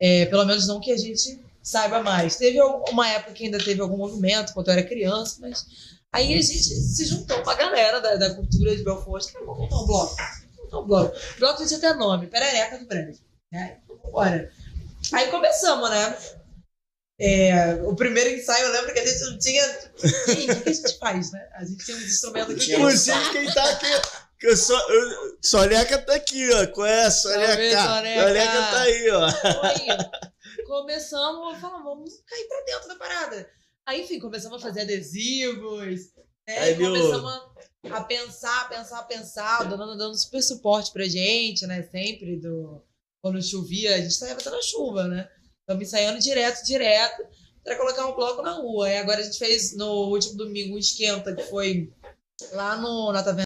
É, pelo menos não que a gente saiba mais. Teve uma época que ainda teve algum movimento, quando eu era criança, mas aí a gente se juntou com a galera da, da cultura de Belfort. Vamos montar um bloco. Montar um bloco. Bloco tinha até nome, Perereca do Breve. Né? Bora. Aí começamos, né? É, o primeiro ensaio, eu lembro que a gente não tinha. E aí, o que, a gente faz, né? A gente tem um instrumento aqui. Inclusive, quem tá aqui. Que eu sou, eu, Soneca tá aqui, ó. Conhece, Soneca? Soneca. Soneca tá aí, ó. Aí, começamos, falamos, vamos cair pra dentro da parada. Aí, enfim, começamos a fazer adesivos. Né? Aí, começamos a, a pensar, pensar, pensar, dando, dando super suporte pra gente, né? Sempre do. Quando chovia, a gente saía na chuva, né? Estamos ensaiando direto, direto, para colocar um bloco na rua. E agora a gente fez no último domingo um esquenta, que foi lá no, na Taverna